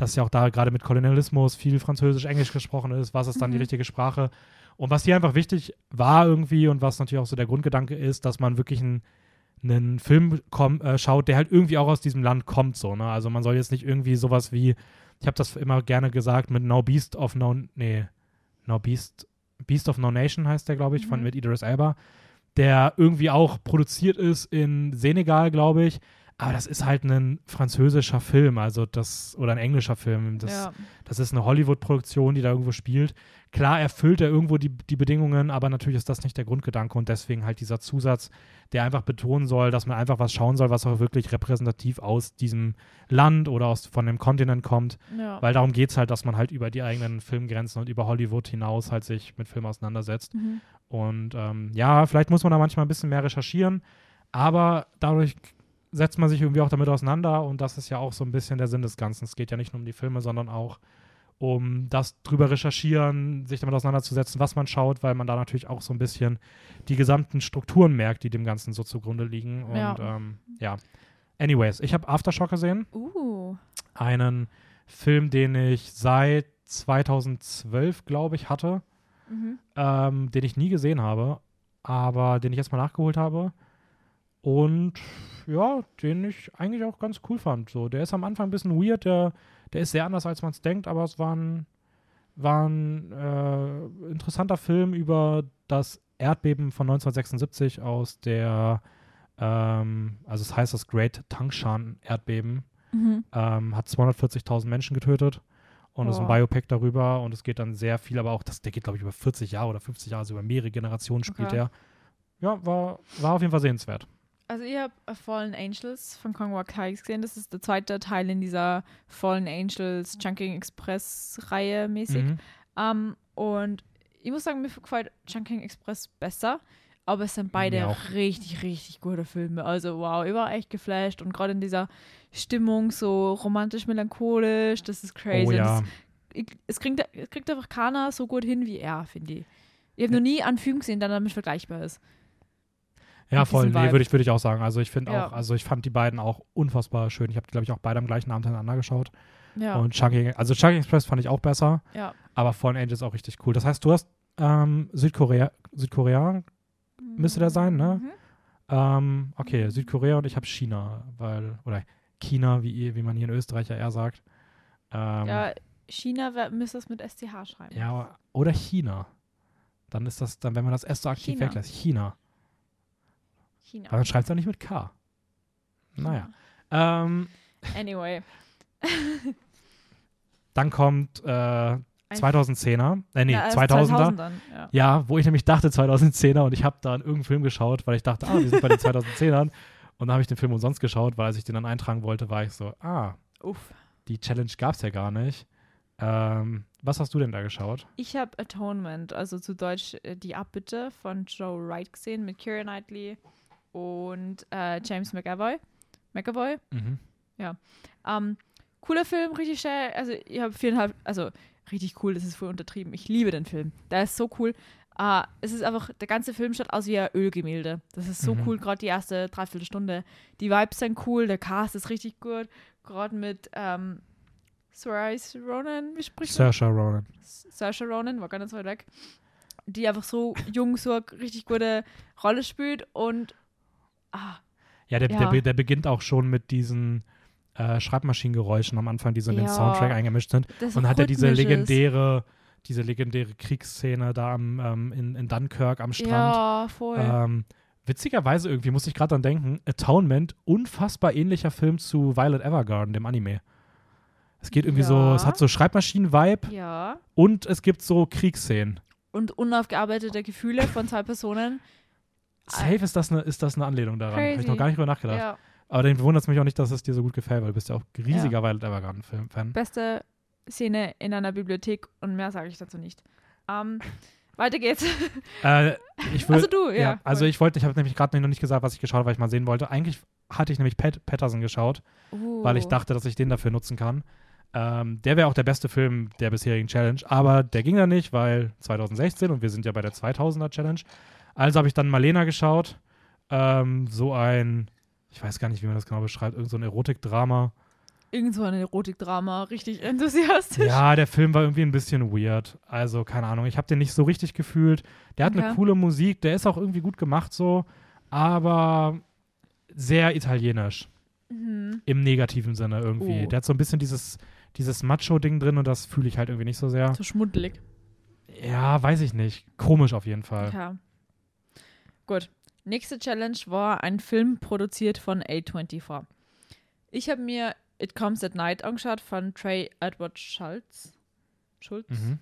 dass ja auch da gerade mit Kolonialismus viel Französisch, Englisch gesprochen ist, was ist dann die Mhm. richtige Sprache. Und was hier einfach wichtig war irgendwie und was natürlich auch so der Grundgedanke ist, dass man wirklich einen einen Film komm, äh, schaut, der halt irgendwie auch aus diesem Land kommt, so, ne? Also man soll jetzt nicht irgendwie sowas wie, ich habe das immer gerne gesagt, mit No Beast of No, nee, No Beast, Beast of No Nation heißt der, glaube ich, von Mhm. mit Idris Elba, der irgendwie auch produziert ist in Senegal, glaube ich, aber das ist halt ein französischer Film, also das, oder ein englischer Film, das, ja. das ist eine Hollywood-Produktion, die da irgendwo spielt. Klar erfüllt er irgendwo die, die Bedingungen, aber natürlich ist das nicht der Grundgedanke und deswegen halt dieser Zusatz, der einfach betonen soll, dass man einfach was schauen soll, was auch wirklich repräsentativ aus diesem Land oder aus, von dem Kontinent kommt. ja. Weil darum geht es halt, dass man halt über die eigenen Filmgrenzen und über Hollywood hinaus halt sich mit Filmen auseinandersetzt. Mhm. Und ähm, ja, vielleicht muss man da manchmal ein bisschen mehr recherchieren, aber dadurch setzt man sich irgendwie auch damit auseinander und das ist ja auch so ein bisschen der Sinn des Ganzen. Es geht ja nicht nur um die Filme, sondern auch um das drüber recherchieren, sich damit auseinanderzusetzen, was man schaut, weil man da natürlich auch so ein bisschen die gesamten Strukturen merkt, die dem Ganzen so zugrunde liegen. Und Ja. ähm, ja. Anyways, ich habe Aftershock gesehen, Uh. einen Film, den ich seit 2012, glaube ich, hatte Mhm. ähm, den ich nie gesehen habe, aber den ich jetzt mal nachgeholt habe. Und ja, den ich eigentlich auch ganz cool fand. So, der ist am Anfang ein bisschen weird, der, der ist sehr anders, als man es denkt, aber es war ein, war ein äh, interessanter Film über das Erdbeben von 1976 aus der, ähm, also es heißt das Great Tangshan Erdbeben, Mhm. ähm, hat 240.000 Menschen getötet und es ist ein. Biopic darüber und es geht dann sehr viel, aber auch, das, der geht glaube ich über 40 Jahre oder 50 Jahre, also über mehrere Generationen spielt Okay. er. Ja, war, war auf jeden Fall sehenswert. Also ich habe Fallen Angels von Kong Wakai gesehen. Das ist der zweite Teil in dieser Fallen Angels Chunking Express Reihe mäßig. Mhm. Ähm, und ich muss sagen, mir gefällt Chunking Express besser. Aber es sind beide auch. richtig, richtig gute Filme. Also wow, ich war echt geflasht. Und gerade in dieser Stimmung so romantisch-melancholisch, das ist crazy. Oh ja, das, ich, es, kriegt, es kriegt einfach keiner so gut hin wie er, finde ich. Ich habe noch nie einen Film gesehen, der damit vergleichbar ist. Ja voll, nee, würde ich, würd ich auch sagen. Also ich finde Ja. auch, also ich fand die beiden auch unfassbar schön. Ich habe glaube ich auch beide am gleichen Abend hintereinander geschaut. Ja, Und Chunky, also Chunky Express fand ich auch besser, ja. aber Fallen Angels auch richtig cool. Das heißt, du hast ähm, Südkorea, Südkorea, Müsste der sein, ne? Mhm. ähm, okay, Südkorea und ich habe China, weil, oder China, wie, wie man hier in Österreich ja eher sagt. Ähm, Ja, China müsste es mit STH schreiben. Ja, oder China. Dann ist das, dann, wenn man das S so aktiv China. weglässt, China. China. Aber dann schreibt es auch nicht mit K. Naja. Ähm, Anyway. dann kommt äh, Ein- 2010er, äh, nee, Ja, also 2000er. 2000 dann, ja. Ja, wo ich nämlich dachte 2010er und ich habe da in irgendeinen Film geschaut, weil ich dachte, ah, wir sind bei den 2010ern. Und dann habe ich den Film umsonst geschaut, weil als ich den dann eintragen wollte, war ich so, ah, Uff. die Challenge gab es ja gar nicht. Ähm, was hast du denn da geschaut? Ich habe Atonement, also zu Deutsch äh, Die Abbitte von Joe Wright gesehen mit Keira Knightley und äh, James McAvoy. McAvoy. Mhm. Ähm, cooler Film, richtig schön. Also ich habe viereinhalb, also richtig cool, das ist voll untertrieben. Ich liebe den Film. Der ist so cool. Ah, es ist einfach, der ganze Film schaut aus wie ein Ölgemälde. Das ist so Mhm. cool, gerade die erste Dreiviertelstunde. Die Vibes sind cool, der Cast ist richtig gut. Gerade mit ähm, Saoirse Ronan, wie spricht man? Saoirse Ronan. Saoirse Ronan, war gar nicht so weit weg. Die einfach so jung, so eine richtig gute Rolle spielt und ah, Ja, der, Ja. Der, der beginnt auch schon mit diesen äh, Schreibmaschinengeräuschen am Anfang, die so in den Ja. Soundtrack eingemischt sind. das Und hat er diese legendäre, diese legendäre Kriegsszene da am, ähm, in, in Dunkirk am Strand. Ja, voll. Ähm, witzigerweise irgendwie muss ich gerade dran denken, Atonement, unfassbar ähnlicher Film zu Violet Evergarden, dem Anime. Es geht irgendwie so, Ja. es hat so Schreibmaschinen-Vibe ja. und es gibt so Kriegsszenen. Und unaufgearbeitete Gefühle von zwei Personen. Safe ist das eine, ist das eine Anlehnung daran. Habe ich noch gar nicht drüber nachgedacht. Ja. Aber dann wundert es mich auch nicht, dass es dir so gut gefällt, weil du bist ja auch riesiger Violet Evergarden-Fan. Beste Szene in einer Bibliothek und mehr sage ich dazu nicht. Ähm, weiter geht's. Äh, ich will, Also du, ja. ja, also ich wollte, ich habe nämlich gerade noch nicht gesagt, was ich geschaut habe, weil ich mal sehen wollte. Eigentlich hatte ich nämlich Pat Patterson geschaut, weil ich Uh. dachte, dass ich den dafür nutzen kann. Ähm, der wäre auch der beste Film der bisherigen Challenge, aber der ging dann nicht, weil 2016 und wir sind ja bei der 2000er Challenge. Also habe ich dann Malena geschaut. Ähm, so ein, ich weiß gar nicht, wie man das genau beschreibt, irgend so ein Erotikdrama. Irgend so ein Erotikdrama, richtig enthusiastisch. Ja, der Film war irgendwie ein bisschen weird. Also, keine Ahnung, ich habe den nicht so richtig gefühlt. Der hat eine Okay. coole Musik, der ist auch irgendwie gut gemacht so, aber sehr italienisch. Mhm. Im negativen Sinne irgendwie. Oh. Der hat so ein bisschen dieses, dieses Macho-Ding drin und das fühle ich halt irgendwie nicht so sehr. So schmuddelig. Ja, weiß ich nicht. Komisch auf jeden Fall. Ja. Gut. Nächste Challenge war ein Film produziert von A24. Ich habe mir It Comes at Night angeschaut von Trey Edward Schultz. Schultz? Mhm.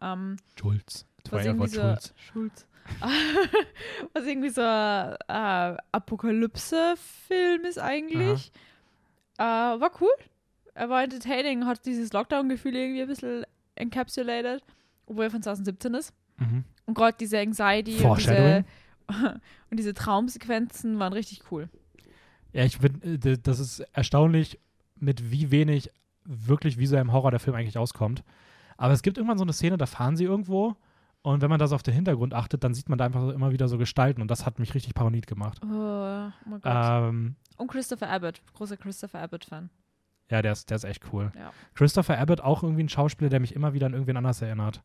Ähm, Schulz. was irgendwie so, Schulz. Schulz. was irgendwie so ein äh, Apokalypse-Film ist eigentlich. Äh, war cool. Er war entertaining, hat dieses Lockdown-Gefühl irgendwie ein bisschen encapsulated, obwohl er von 2017 ist. Mhm. Und gerade diese Anxiety und diese. und diese Traumsequenzen waren richtig cool. Ja, ich finde, das ist erstaunlich, mit wie wenig wirklich visuellem Horror der Film eigentlich auskommt. Aber es gibt irgendwann so eine Szene, da fahren sie irgendwo und wenn man das auf den Hintergrund achtet, dann sieht man da einfach so immer wieder so Gestalten und das hat mich richtig paranoid gemacht. Oh, oh mein Gott. Ähm, und Christopher Abbott, großer Christopher Abbott-Fan. ja, der ist, der ist echt cool. Ja. Christopher Abbott auch irgendwie ein Schauspieler, der mich immer wieder an irgendwen anders erinnert.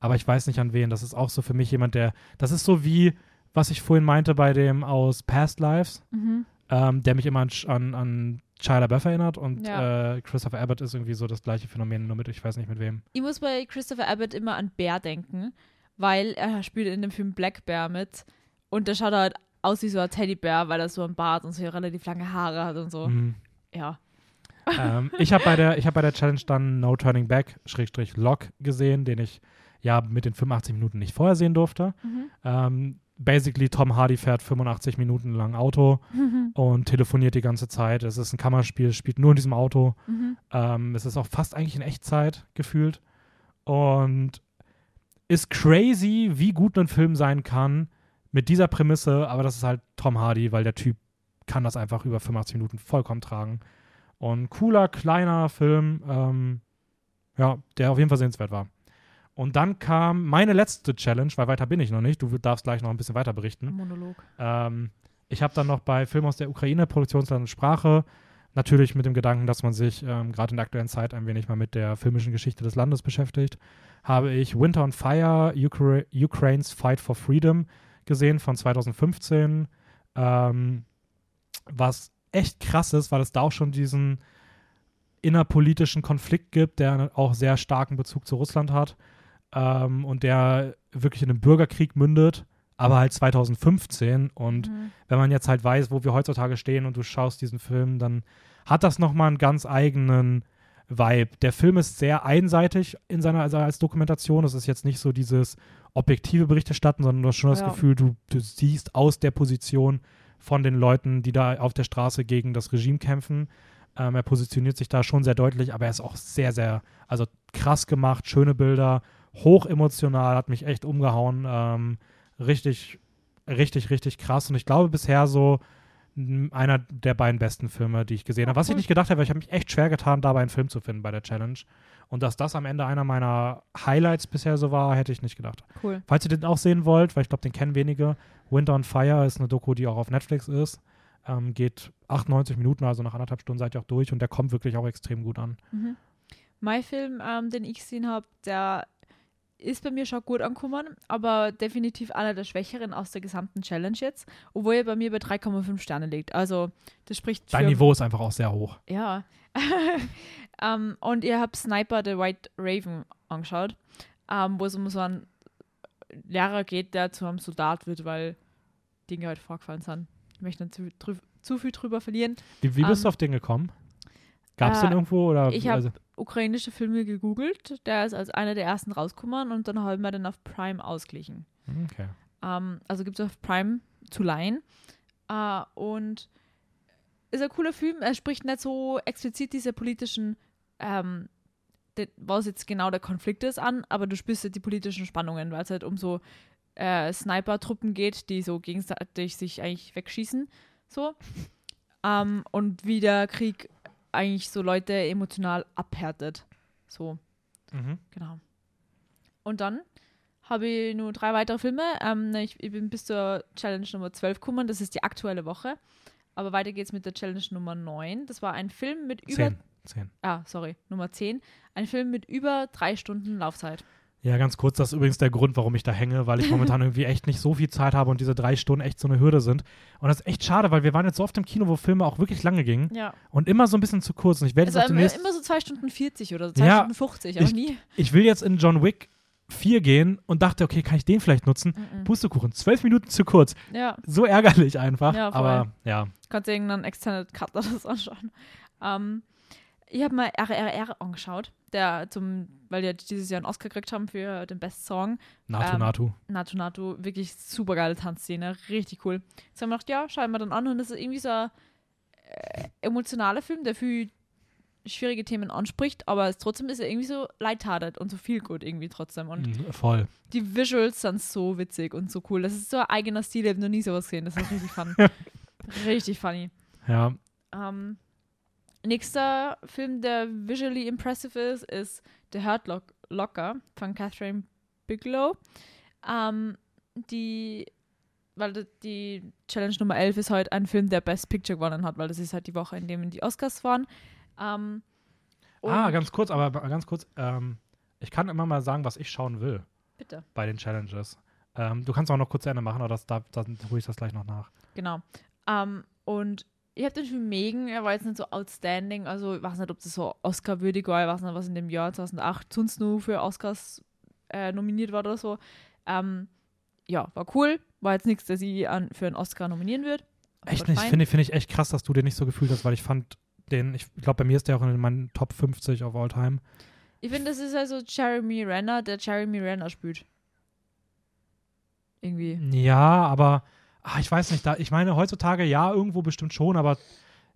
Aber ich weiß nicht an wen. Das ist auch so für mich jemand, der, das ist so wie, was ich vorhin meinte bei dem aus Past Lives, Mhm. ähm, der mich immer an, an, an Shia LaBeouf erinnert und Ja. äh, Christopher Abbott ist irgendwie so das gleiche Phänomen, nur mit, ich weiß nicht mit wem. Ich muss bei Christopher Abbott immer an Bear denken, weil er spielt in dem Film Black Bear mit und der schaut halt aus wie so ein Teddybär, weil er so einen Bart und so relativ lange Haare hat und so. Mhm. Ja. ähm, ich habe bei, der- ich hab bei der Challenge dann No Turning Back, Schrägstrich Lock gesehen, den ich ja mit den 85 Minuten nicht vorher sehen durfte. Mhm. Ähm, basically, Tom Hardy fährt 85 Minuten lang Auto Mhm. und telefoniert die ganze Zeit. Es ist ein Kammerspiel, spielt nur in diesem Auto. Mhm. Ähm, es ist auch fast eigentlich in Echtzeit gefühlt. Und ist crazy, wie gut ein Film sein kann mit dieser Prämisse, aber das ist halt Tom Hardy, weil der Typ kann das einfach über 85 Minuten vollkommen tragen. Und cooler, kleiner Film, ähm, ja, der auf jeden Fall sehenswert war. Und dann kam meine letzte Challenge, weil weiter bin ich noch nicht. Du darfst gleich noch ein bisschen weiter berichten. Monolog. Ähm, ich habe dann noch bei Film aus der Ukraine, Produktionsland und Sprache, natürlich mit dem Gedanken, dass man sich ähm, gerade in der aktuellen Zeit ein wenig mal mit der filmischen Geschichte des Landes beschäftigt, habe ich Winter on Fire, Ukra Ukraine's Fight for Freedom gesehen von 2015, ähm, was echt krass ist, weil es da auch schon diesen innerpolitischen Konflikt gibt, der auch sehr starken Bezug zu Russland hat ähm, und der wirklich in einem Bürgerkrieg mündet, aber halt 2015 und Mhm. wenn man jetzt halt weiß, wo wir heutzutage stehen und du schaust diesen Film, dann hat das nochmal einen ganz eigenen Vibe. Der Film ist sehr einseitig in seiner, also als Dokumentation. Es ist jetzt nicht so dieses objektive Berichterstatten, sondern du hast schon das Ja. Gefühl, du, du siehst aus der Position von den Leuten, die da auf der Straße gegen das Regime kämpfen. Ähm, er positioniert sich da schon sehr deutlich, aber er ist auch sehr, sehr, also krass gemacht, schöne Bilder, hoch emotional, hat mich echt umgehauen. Ähm, richtig, richtig, richtig krass. Und ich glaube bisher so einer der beiden besten Filme, die ich gesehen habe. Was ich nicht gedacht habe, weil ich habe mich echt schwer getan, dabei einen Film zu finden bei der Challenge. Und dass das am Ende einer meiner Highlights bisher so war, hätte ich nicht gedacht. Cool. Falls ihr den auch sehen wollt, weil ich glaube, den kennen wenige, Winter on Fire ist eine Doku, die auch auf Netflix ist. Ähm, geht 98 Minuten, also nach anderthalb Stunden seid ihr auch durch und der kommt wirklich auch extrem gut an. Mhm. Mein Film, ähm, den ich gesehen habe, der ist bei mir schon gut angekommen, aber definitiv einer der schwächeren aus der gesamten Challenge jetzt, obwohl er bei mir bei 3,5 Sterne liegt. Also das spricht Dein für Niveau ist einfach auch sehr hoch. Ja. ähm, und ihr habt Sniper the White Raven angeschaut, ähm, wo es um so einen Lehrer geht, der zu einem Soldat wird, weil Dinge halt vorgefallen sind. Ich möchte nicht zu, zu viel drüber verlieren. Wie, wie bist Ähm, du auf den gekommen? Gab es äh, den irgendwo? Oder, ich hab- also, Ukrainische Filme gegoogelt, der ist als einer der ersten rausgekommen und dann haben wir den auf Prime ausglichen. okay. Ähm, also gibt es auf Prime zu leihen. Äh, und ist ein cooler Film. Er spricht nicht so explizit diese politischen, ähm, de, was jetzt genau der Konflikt ist, an, aber du spürst halt die politischen Spannungen, weil es halt um so äh, Sniper-Truppen geht, die so gegenseitig sich eigentlich wegschießen. So. Ähm, und wie der Krieg eigentlich so Leute emotional abhärtet. So. Mhm. Genau. Und dann habe ich nur drei weitere Filme. Ähm, ich, ich bin bis zur Challenge Nummer 12 gekommen. Das ist die aktuelle Woche. Aber weiter geht's mit der Challenge Nummer 9. Das war ein Film mit über. Zehn. Zehn. Ah, sorry, Nummer 10. Ein Film mit über drei Stunden Laufzeit. Ja, ganz kurz, das ist übrigens der Grund, warum ich da hänge, weil ich momentan irgendwie echt nicht so viel Zeit habe und diese drei Stunden echt so eine Hürde sind. Und das ist echt schade, weil wir waren jetzt so oft im Kino, wo Filme auch wirklich lange gingen Ja. und immer so ein bisschen zu kurz. Und ich werde Also jetzt auch demnächst, immer so zwei Stunden 40 oder so, zwei Ja, Stunden 50, aber ich- nie. ich will jetzt in John Wick 4 gehen und dachte, okay, kann ich den vielleicht nutzen? Mhm. Pustekuchen, zwölf Minuten zu kurz. Ja, So ärgerlich einfach. Ja, aber ja, kannst du irgendeinen Extended Cut oder so anschauen. Ähm, ich habe mal RRR angeschaut, der zum, weil die dieses Jahr einen Oscar gekriegt haben für den Best Song. Natu, Ähm, Natu. Natu Natu, wirklich super geile Tanzszene, richtig cool. Jetzt haben wir gedacht, ja, schauen wir dann an und das ist irgendwie so ein äh, emotionaler Film, der viel schwierige Themen anspricht, aber es, trotzdem ist er irgendwie so lighthearted und so viel gut irgendwie trotzdem. Und Mhm, voll. die Visuals sind so witzig und so cool. Das ist so ein eigener Stil, ich habe noch nie sowas gesehen. Das ist richtig fun. richtig funny. Ja, Ähm, nächster Film, der visually impressive ist, ist The Hurt Lock Locker von Catherine Bigelow. Ähm, die, weil die- Challenge Nummer 11 ist halt ein Film, der Best Picture gewonnen hat, weil das ist halt die Woche, in dem die Oscars waren. Ähm, ah, ganz kurz, aber ganz kurz. Ähm, ich kann immer mal sagen, was ich schauen will Bitte. bei den Challenges. Ähm, du kannst auch noch kurz zu Ende machen, aber das, da, da hole ich das gleich noch nach. Genau. Ähm, und ich habe den Film Megan, er war jetzt nicht so outstanding, also ich weiß nicht, ob das so Oscar-würdig war, ich weiß nicht, was in dem Jahr 2008 sonst nur für Oscars äh, nominiert war oder so. Ähm, ja, war cool, war jetzt nichts, das ich an, für einen Oscar nominieren würde. Echt nicht? Finde ich, finde ich echt krass, dass du den nicht so gefühlt hast, weil ich fand den, ich glaube, bei mir ist der auch in meinen Top 50 of all time. Ich finde, das ist also Jeremy Renner, der Jeremy Renner spielt. Irgendwie. Ja, aber ah, ich weiß nicht, da, ich meine, heutzutage ja, irgendwo bestimmt schon, aber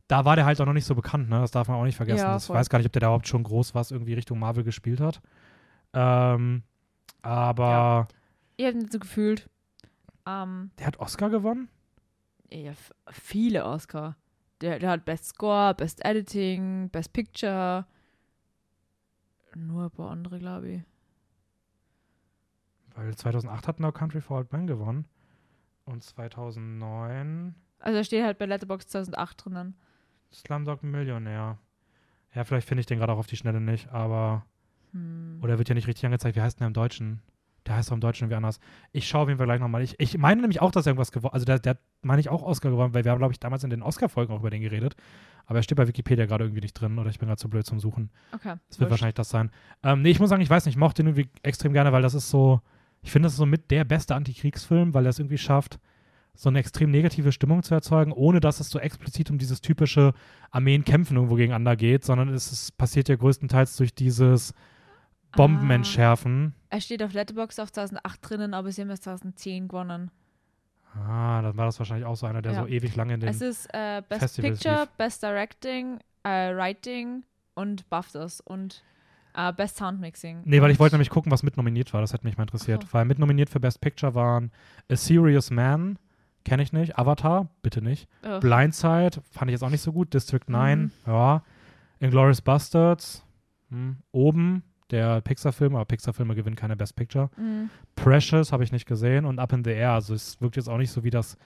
da war der halt auch noch nicht so bekannt, ne? Das darf man auch nicht vergessen. Ja, Das- ich weiß gar nicht, ob der da überhaupt schon groß was irgendwie Richtung Marvel gespielt hat. Ähm, aber Ich habe nicht so gefühlt. Ähm, der hat Oscar gewonnen? ja, viele Oscar. Der, der hat Best Score, Best Editing, Best Picture. Nur ein paar andere, glaube ich. Weil 2008 hat No Country for Old Men gewonnen. Und 2009 Also er steht halt bei Letterboxd 2008 drinnen. Slumdog Millionär. Ja, vielleicht finde ich den gerade auch auf die Schnelle nicht, aber. Hm. Oder wird ja nicht richtig angezeigt. Wie heißt denn der im Deutschen? Der heißt auch im Deutschen irgendwie anders. Ich schaue auf jeden Fall gleich nochmal. Ich, ich meine nämlich auch, dass er irgendwas gewonnen Also der, der meine ich, auch Oscar gewonnen, weil wir haben, glaube ich, damals in den Oscar-Folgen auch über den geredet. Aber er steht bei Wikipedia gerade irgendwie nicht drin oder ich bin gerade zu blöd zum Suchen. Okay. Das wird wahrscheinlich das sein. Ähm, nee, ich muss sagen, ich weiß nicht, ich mochte den irgendwie extrem gerne, weil das ist so, ich finde, das ist so mit der beste Antikriegsfilm, weil er es irgendwie schafft, so eine extrem negative Stimmung zu erzeugen, ohne dass es so explizit um dieses typische Armeen kämpfen irgendwo gegeneinander geht, sondern es ist, passiert ja größtenteils durch dieses Bomben Ah. entschärfen. Er steht auf Letterboxd auf 2008 drinnen, aber sie haben erst 2010 gewonnen. Ah, dann war das wahrscheinlich auch so einer, der Ja. so ewig lange in den. Es ist äh, Best Festivals Picture, lief. Best Directing, äh, Writing und BAFTAs und äh, Best Soundmixing. Nee, weil ich wollte nämlich gucken, was mit nominiert war. Das hätte mich mal interessiert. So. Weil mit nominiert für Best Picture waren A Serious Man, kenne ich nicht. Avatar, bitte nicht. Ugh. Blindside fand ich jetzt auch nicht so gut. District 9, Mhm. ja. Inglourious Bastards, hm. Oben, der Pixar-Film, aber Pixar-Filme gewinnen keine Best Picture. Mhm. Precious habe ich nicht gesehen und Up in the Air. Also es wirkt jetzt auch nicht so wie das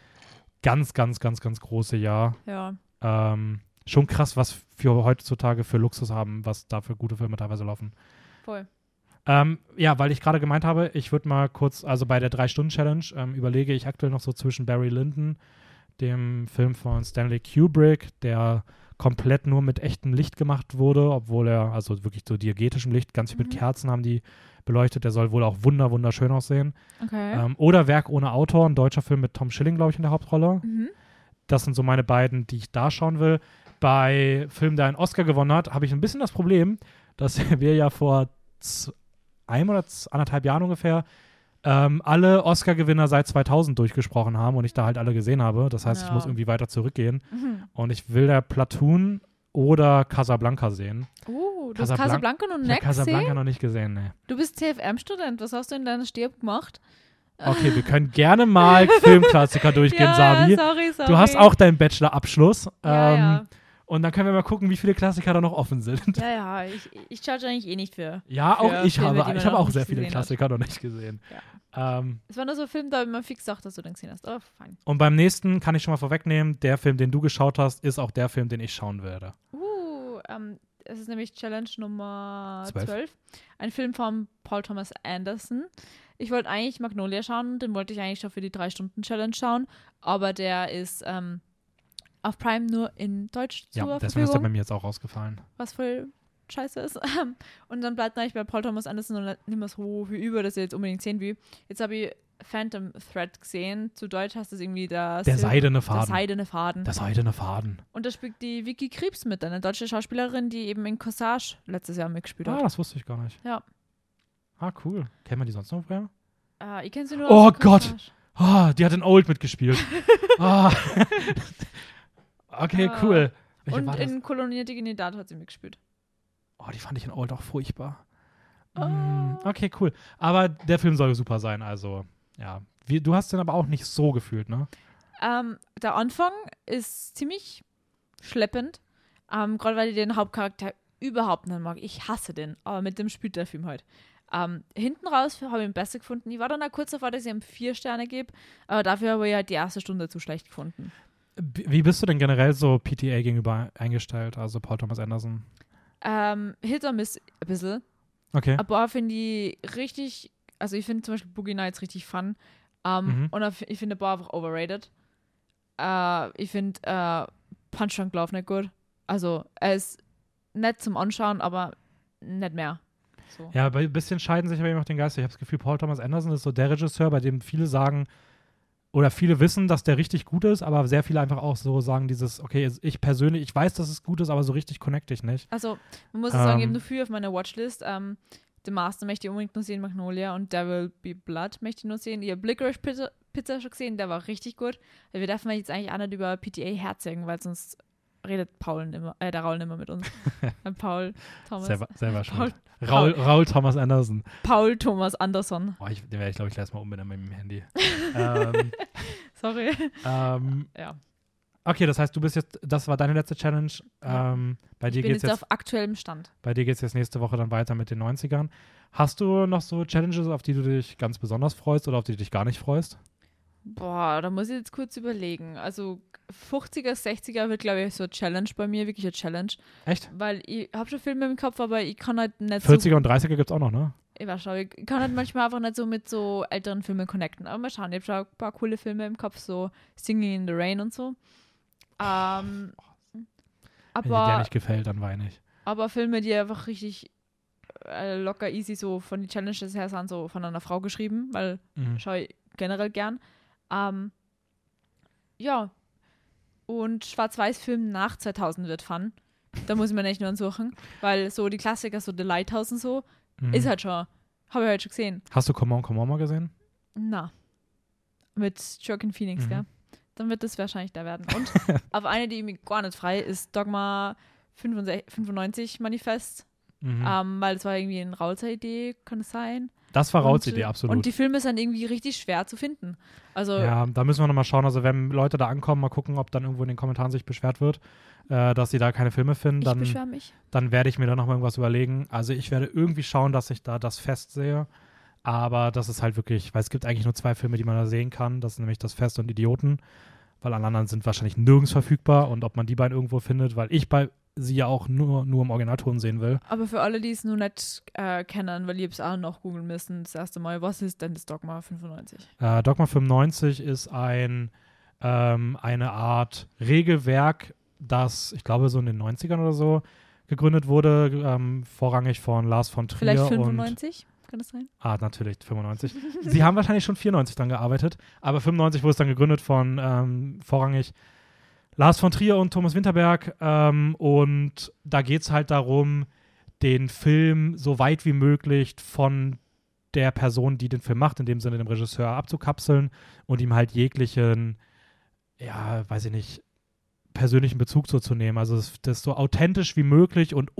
ganz, ganz, ganz, ganz große Jahr. Ja. Ähm, schon krass, was wir heutzutage für Luxus haben, was da für gute Filme teilweise laufen. Voll. Ähm, ja, weil ich gerade gemeint habe, ich würde mal kurz, also bei der Drei-Stunden-Challenge ähm, überlege ich aktuell noch so zwischen Barry Lyndon, dem Film von Stanley Kubrick, der komplett nur mit echtem Licht gemacht wurde, obwohl er, also wirklich so diegetischem Licht, ganz viel mit Mhm. Kerzen haben die beleuchtet, der soll wohl auch wunder, wunderschön aussehen. Okay. Ähm, oder Werk ohne Autor, ein deutscher Film mit Tom Schilling, glaube ich, in der Hauptrolle. mhm. Das sind so meine beiden, die ich da schauen will. Bei Film, der einen Oscar gewonnen hat, habe ich ein bisschen das Problem, dass wir ja vor einem oder anderthalb Jahren ungefähr ähm, alle Oscar-Gewinner seit 2000 durchgesprochen haben und ich da halt alle gesehen habe. Das heißt, ich Ja. muss irgendwie weiter zurückgehen Mhm. und ich will der Platoon oder Casablanca sehen. Uh, du hast Casablan- Casablanca noch Ich habe nicht Casablanca gesehen? noch nicht gesehen, ne. Du bist CFM-Student. Was hast du in deiner Stirb gemacht? Okay, wir können gerne mal Filmklassiker durchgehen, Sabi. sorry, sorry. Du hast auch deinen Bachelor-Abschluss. Ja, ähm, ja. Und dann können wir mal gucken, wie viele Klassiker da noch offen sind. Ja, ja, ich, ich charge eigentlich eh nicht für. Ja, auch Für ich Filme, habe, man ich habe auch sehr viele gesehen hat. Klassiker noch nicht gesehen. Ähm, Es war nur so ein Film, da mir fix gedacht, dass du den gesehen hast. Oh, fein. und beim nächsten kann ich schon mal vorwegnehmen, der Film, den du geschaut hast, ist auch der Film, den ich schauen werde. Uh, ähm, es ist nämlich Challenge Nummer Zwölf. 12. Ein Film von Paul Thomas Anderson. Ich wollte eigentlich Magnolia schauen, den wollte ich eigentlich schon für die 3-Stunden-Challenge schauen, aber der ist ähm, auf Prime nur in Deutsch Ja, zur deswegen ist der bei Verfügung, mir jetzt auch rausgefallen. was voll scheiße ist. und dann bleibt eigentlich bei Paul Thomas Anderson und nicht mehr so viel über, dass ich jetzt unbedingt sehen will. Jetzt habe ich Phantom Thread gesehen. Zu Deutsch heißt das irgendwie der, Der seidene der Faden. seidene Faden. Der seidene Faden. Und da spielt die Vicky Krebs mit, eine deutsche Schauspielerin, die eben in Corsage letztes Jahr mitgespielt Ah, hat. das wusste ich gar nicht. Ja. Ah, cool. Kennen wir die sonst noch woher? Äh, ich kenne sie nur Oh Gott. Ah, die hat in Old mitgespielt. ah. okay, Ah. cool. Welche Und in Kolonie Dignidad hat sie mitgespielt. Oh, die fand ich in Old auch furchtbar. Mm, okay, cool. Aber der Film soll super sein, also ja. Wie, du hast den aber auch nicht so gefühlt, ne? Ähm, der Anfang ist ziemlich schleppend. Ähm, Gerade weil ich den Hauptcharakter überhaupt nicht mag. Ich hasse den, aber mit dem spielt der Film halt. Ähm, hinten raus habe ich ihn besser gefunden. Ich war dann auch kurz davor, dass ich ihm vier Sterne gebe, aber dafür habe ich halt die erste Stunde zu schlecht gefunden. Wie bist du denn generell so PTA gegenüber eingestellt, also Paul Thomas Anderson? Ähm, Hit or Miss ein bisschen. Okay. Aber finde ich richtig, also ich finde zum Beispiel Boogie Nights richtig fun. Ähm, Mhm. Und ich finde Bar einfach overrated. Äh, ich finde äh, Punch Drunk Love nicht gut. Also er ist nett zum Anschauen, aber nicht mehr. So. Ja, bei ein bisschen scheiden sich aber eben auch den Geister. Ich habe das Gefühl, Paul Thomas Anderson ist so der Regisseur, bei dem viele sagen, oder viele wissen, dass der richtig gut ist, aber sehr viele einfach auch so sagen, dieses, okay, ich persönlich, ich weiß, dass es gut ist, aber so richtig connecte ich nicht. Also man muss sagen, Ähm. habe nur viel auf meiner Watchlist. Ähm, The Master möchte ich unbedingt noch sehen, Magnolia und Devil Be Blood möchte ich noch sehen. Ihr Licorice Pizza, Pizza schon gesehen, der war richtig gut. Wir dürfen jetzt eigentlich auch nicht über PTA herzigen, weil sonst redet Paul nimmer, äh, der Raul nimmer mit uns. Äh, Paul Thomas. Selber, selber Paul, schon. Raul, Raul Thomas Anderson. Paul Thomas Anderson. Oh, ich, den werde ich, glaube ich, gleich mal umbenennen mit dem Handy. ähm, Sorry. ähm, Ja. okay, das heißt, du bist jetzt, das war deine letzte Challenge. Ja. Ähm, bei Ich dir bin geht es jetzt, auf aktuellem Stand. bei dir geht's jetzt nächste Woche dann weiter mit den 90ern. Hast du noch so Challenges, auf die du dich ganz besonders freust oder auf die du dich gar nicht freust? Boah, da muss ich jetzt kurz überlegen. Also 50er, 60er wird, glaube ich, so eine Challenge bei mir, wirklich eine Challenge. Echt? Weil ich habe schon Filme im Kopf, aber ich kann halt nicht 40er und 30er gibt es auch noch, ne? so. Ich, weiß schon, ich kann halt manchmal einfach nicht so mit so älteren Filmen connecten. Aber mal schauen, ich habe schon ein paar coole Filme im Kopf, so Singing in the Rain und so. Ähm, Wenn dir der aber, nicht gefällt, dann weine ich. aber Filme, die einfach richtig äh, locker easy so von den Challenges her sind, so von einer Frau geschrieben, weil Mhm. schaue ich generell gern. Ähm, ja. Und Schwarz-Weiß-Film nach 2000 wird fun. Da muss ich mir nicht nur suchen, weil so die Klassiker, so The Lighthouse und so, Mhm. ist halt schon, habe ich halt schon gesehen. Hast du Come On, Come On mal gesehen? Na. Mit Joaquin Phoenix, Mhm. gell? Dann wird das wahrscheinlich da werden. Und auf eine, die mir gar nicht frei ist, Dogma 65 95 Manifest. Mhm. ähm, weil es war irgendwie eine Raulzer Idee, kann es sein. das war Rauts Und, Idee, absolut. Und die Filme sind irgendwie richtig schwer zu finden. Also, Ja, da müssen wir nochmal schauen. Also, wenn Leute da ankommen, mal gucken, ob dann irgendwo in den Kommentaren sich beschwert wird, äh, dass sie da keine Filme finden. ich Dann, beschwere mich. dann werde ich mir da nochmal irgendwas überlegen. Also, ich werde irgendwie schauen, dass ich da das Fest sehe. Aber das ist halt wirklich, weil es gibt eigentlich nur zwei Filme, die man da sehen kann. Das sind nämlich das Fest und Idioten. Weil alle anderen sind wahrscheinlich nirgends verfügbar. Und ob man die beiden irgendwo findet, weil ich bei sie ja auch nur, nur im Originalton sehen will. Aber für alle, die es noch nicht äh, kennen, weil ihr es auch noch googeln müssen, das erste Mal, was ist denn das Dogma 95? Äh, Dogma 95 ist ein, ähm, eine Art Regelwerk, das, ich glaube, so in den 90ern oder so gegründet wurde, ähm, vorrangig von Lars von Trier Vielleicht und 95? Kann das sein? Ah, natürlich, 95. Sie haben wahrscheinlich schon 94 dran gearbeitet, aber 95 wurde es dann gegründet von ähm, vorrangig Lars von Trier und Thomas Winterberg. Ähm, und da geht es halt darum, den Film so weit wie möglich von der Person, die den Film macht, in dem Sinne dem Regisseur, abzukapseln und ihm halt jeglichen, ja, weiß ich nicht, persönlichen Bezug so zu nehmen. Also das, das so authentisch wie möglich und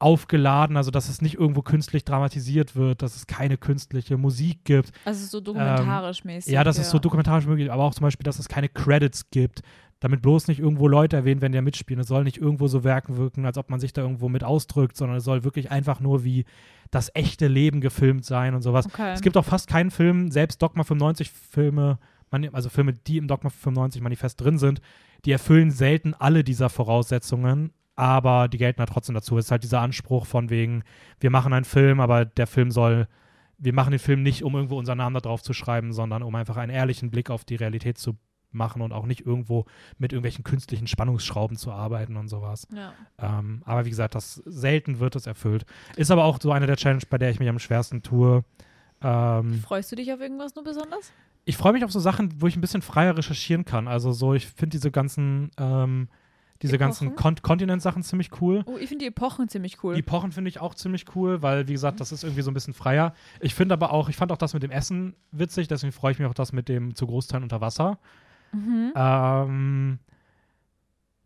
unaufgeladen, also dass es nicht irgendwo künstlich dramatisiert wird, dass es keine künstliche Musik gibt. Also so dokumentarisch mäßig. Ähm, Ja, dass es so dokumentarisch möglich aber auch zum Beispiel, dass es keine Credits gibt, damit bloß nicht irgendwo Leute erwähnt, wenn die mitspielen. Es soll nicht irgendwo so werken wirken, als ob man sich da irgendwo mit ausdrückt, sondern es soll wirklich einfach nur wie das echte Leben gefilmt sein und sowas. Okay. Es gibt auch fast keinen Film, selbst Dogma 95 Filme, also Filme, die im Dogma 95 Manifest drin sind, die erfüllen selten alle dieser Voraussetzungen, aber die gelten halt trotzdem dazu. Es ist halt dieser Anspruch von wegen, wir machen einen Film, aber der Film soll, wir machen den Film nicht, um irgendwo unseren Namen da drauf zu schreiben, sondern um einfach einen ehrlichen Blick auf die Realität zu machen und auch nicht irgendwo mit irgendwelchen künstlichen Spannungsschrauben zu arbeiten und sowas. ja. Ähm, aber wie gesagt, das selten wird es erfüllt. Ist aber auch so eine der Challenges, bei der ich mich am schwersten tue. Ähm, Freust du dich auf irgendwas nur besonders? ich freue mich auf so Sachen, wo ich ein bisschen freier recherchieren kann. Also so, ich finde diese ganzen, ähm, diese ganzen Epochen? Kon Kontinentsachen ziemlich cool. Oh, ich finde die Epochen ziemlich cool. Die Epochen finde ich auch ziemlich cool, weil, wie gesagt, das ist irgendwie so ein bisschen freier. Ich finde aber auch, ich fand auch das mit dem Essen witzig, deswegen freue ich mich auch das mit dem zu Großteilen unter Wasser. mhm. Ähm,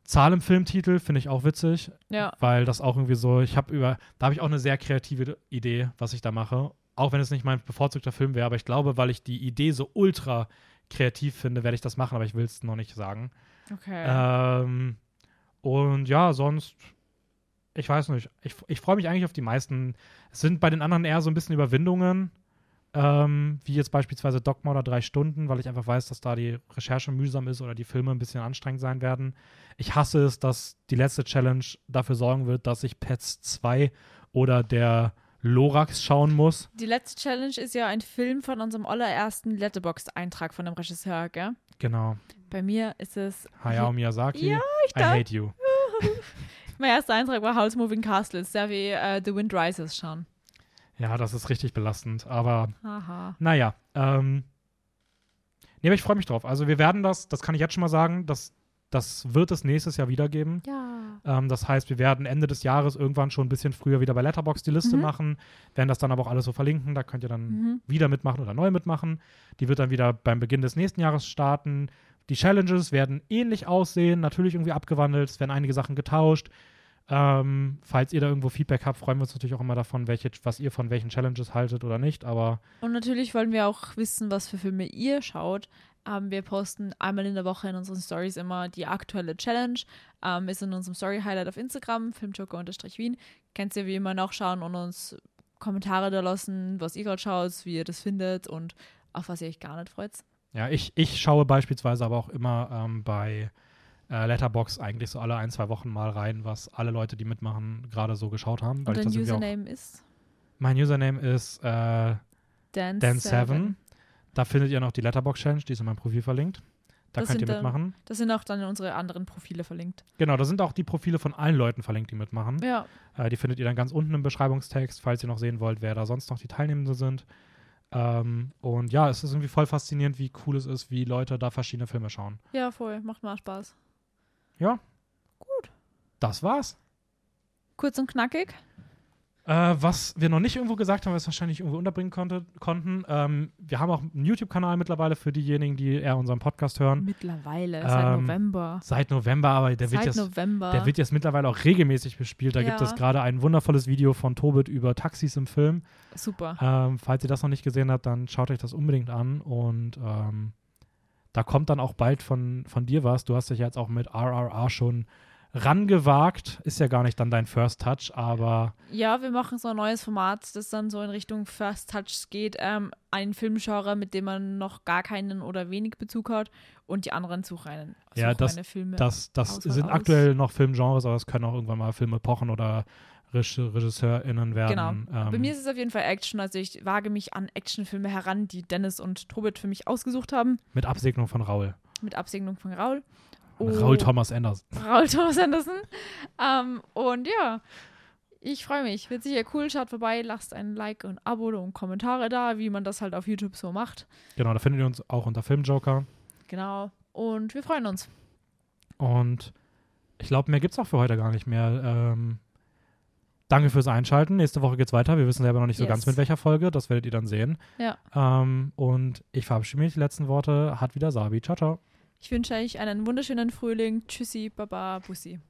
Zahl im Filmtitel finde ich auch witzig, Ja. weil das auch irgendwie so, ich habe über, da habe ich auch eine sehr kreative Idee, was ich da mache. Auch wenn es nicht mein bevorzugter Film wäre, aber ich glaube, weil ich die Idee so ultra kreativ finde, werde ich das machen, aber ich will es noch nicht sagen. Okay. Ähm, und ja, sonst, ich weiß nicht, ich, ich freue mich eigentlich auf die meisten. Es sind bei den anderen eher so ein bisschen Überwindungen, ähm, wie jetzt beispielsweise Dogma oder drei Stunden, weil ich einfach weiß, dass da die Recherche mühsam ist oder die Filme ein bisschen anstrengend sein werden. Ich hasse es, dass die letzte Challenge dafür sorgen wird, dass ich Pets 2 oder der Lorax schauen muss. die letzte Challenge ist ja ein Film von unserem allerersten Letterboxd-Eintrag von dem Regisseur, gell? Genau. Bei mir ist es. Hayao Miyazaki. Ja, ich I hate you. Mein erster Eintrag war House Moving Castles, sehr wie äh, The Wind Rises schauen. Ja, das ist richtig belastend, aber Haha. Naja, ähm. Nee, aber ich freue mich drauf. Also wir werden das, das kann ich jetzt schon mal sagen, das, das wird es nächstes Jahr wieder geben. Ja. Ähm, das heißt, wir werden Ende des Jahres irgendwann schon ein bisschen früher wieder bei Letterboxd die Liste Mhm. machen, werden das dann aber auch alles so verlinken. Da könnt ihr dann Mhm. wieder mitmachen oder neu mitmachen. Die wird dann wieder beim Beginn des nächsten Jahres starten. Die Challenges werden ähnlich aussehen, natürlich irgendwie abgewandelt. Es werden einige Sachen getauscht. Ähm, falls ihr da irgendwo Feedback habt, freuen wir uns natürlich auch immer davon, welche, was ihr von welchen Challenges haltet oder nicht. Aber Und natürlich wollen wir auch wissen, was für Filme ihr schaut. Ähm, wir posten einmal in der Woche in unseren Stories immer die aktuelle Challenge. Ähm, ist in unserem Story-Highlight auf Instagram, filmjoker-wien. Könnt ihr wie immer nachschauen und uns Kommentare da lassen, was ihr gerade schaut, wie ihr das findet und auf was ihr euch gar nicht freut. Ja, ich, ich schaue beispielsweise aber auch immer ähm, bei äh, Letterbox eigentlich so alle ein, zwei Wochen mal rein, was alle Leute, die mitmachen, gerade so geschaut haben. Und dein Username ist mein Username ist äh, Dan7. Dan7. Da findet ihr noch die Letterbox Challenge, die ist in meinem Profil verlinkt. Da Das könnt ihr sind dann- mitmachen. Das sind auch dann unsere anderen Profile verlinkt. Genau, da sind auch die Profile von allen Leuten verlinkt, die mitmachen. Ja, Äh, die findet ihr dann ganz unten im Beschreibungstext, falls ihr noch sehen wollt, wer da sonst noch die Teilnehmenden sind. Ähm, und ja, es ist irgendwie voll faszinierend, wie cool es ist, wie Leute da verschiedene Filme schauen. ja, voll. Macht mal Spaß. Das war's. Kurz und knackig. Äh, was wir noch nicht irgendwo gesagt haben, was wir wahrscheinlich irgendwo unterbringen konnte, konnten, ähm, wir haben auch einen YouTube-Kanal mittlerweile für diejenigen, die eher unseren Podcast hören. Mittlerweile, seit Ähm, November. Seit November, aber der wird Seit jetzt November. Der wird jetzt mittlerweile auch regelmäßig bespielt. Da gibt Ja. es gerade ein wundervolles Video von Tobit über Taxis im Film. Super. Ähm, falls ihr das noch nicht gesehen habt, dann schaut euch das unbedingt an. Und ähm, da kommt dann auch bald von, von dir was. Du hast dich jetzt auch mit RRR schon rangewagt. Ist ja gar nicht dann dein First Touch, aber Ja, wir machen so ein neues Format, das dann so in Richtung First Touch geht. Ähm, ein Filmgenre, mit dem man noch gar keinen oder wenig Bezug hat und die anderen suchen einen, Ja, suchen das- eine Filme. das, das Auswahl sind aus. aktuell noch Filmgenres, aber es können auch irgendwann mal Filme pochen oder Reg- RegisseurInnen werden. Genau. Ähm, Bei mir ist es auf jeden Fall Action. Also ich wage mich an Actionfilme heran, die Dennis und Tobit für mich ausgesucht haben. mit Absegnung von Raul. Mit Absegnung von Raul. Raul Thomas Anderson. Raul Thomas Anderson. ähm, und ja, ich freue mich. Wird sicher cool. Schaut vorbei, lasst ein Like und Abo und Kommentare da, wie man das halt auf YouTube so macht. Genau, da findet ihr uns auch unter Filmjoker. Genau. Und wir freuen uns. Und ich glaube, mehr gibt es auch für heute gar nicht mehr. Ähm, danke fürs Einschalten. Nächste Woche geht's weiter. Wir wissen selber noch nicht so Yes. ganz mit welcher Folge. Das werdet ihr dann sehen. Ja. Ähm, und ich verabschiede mich. Die letzten Worte hat wieder Sabi. Ciao, ciao. Ich wünsche euch einen wunderschönen Frühling. Tschüssi, Baba, Bussi.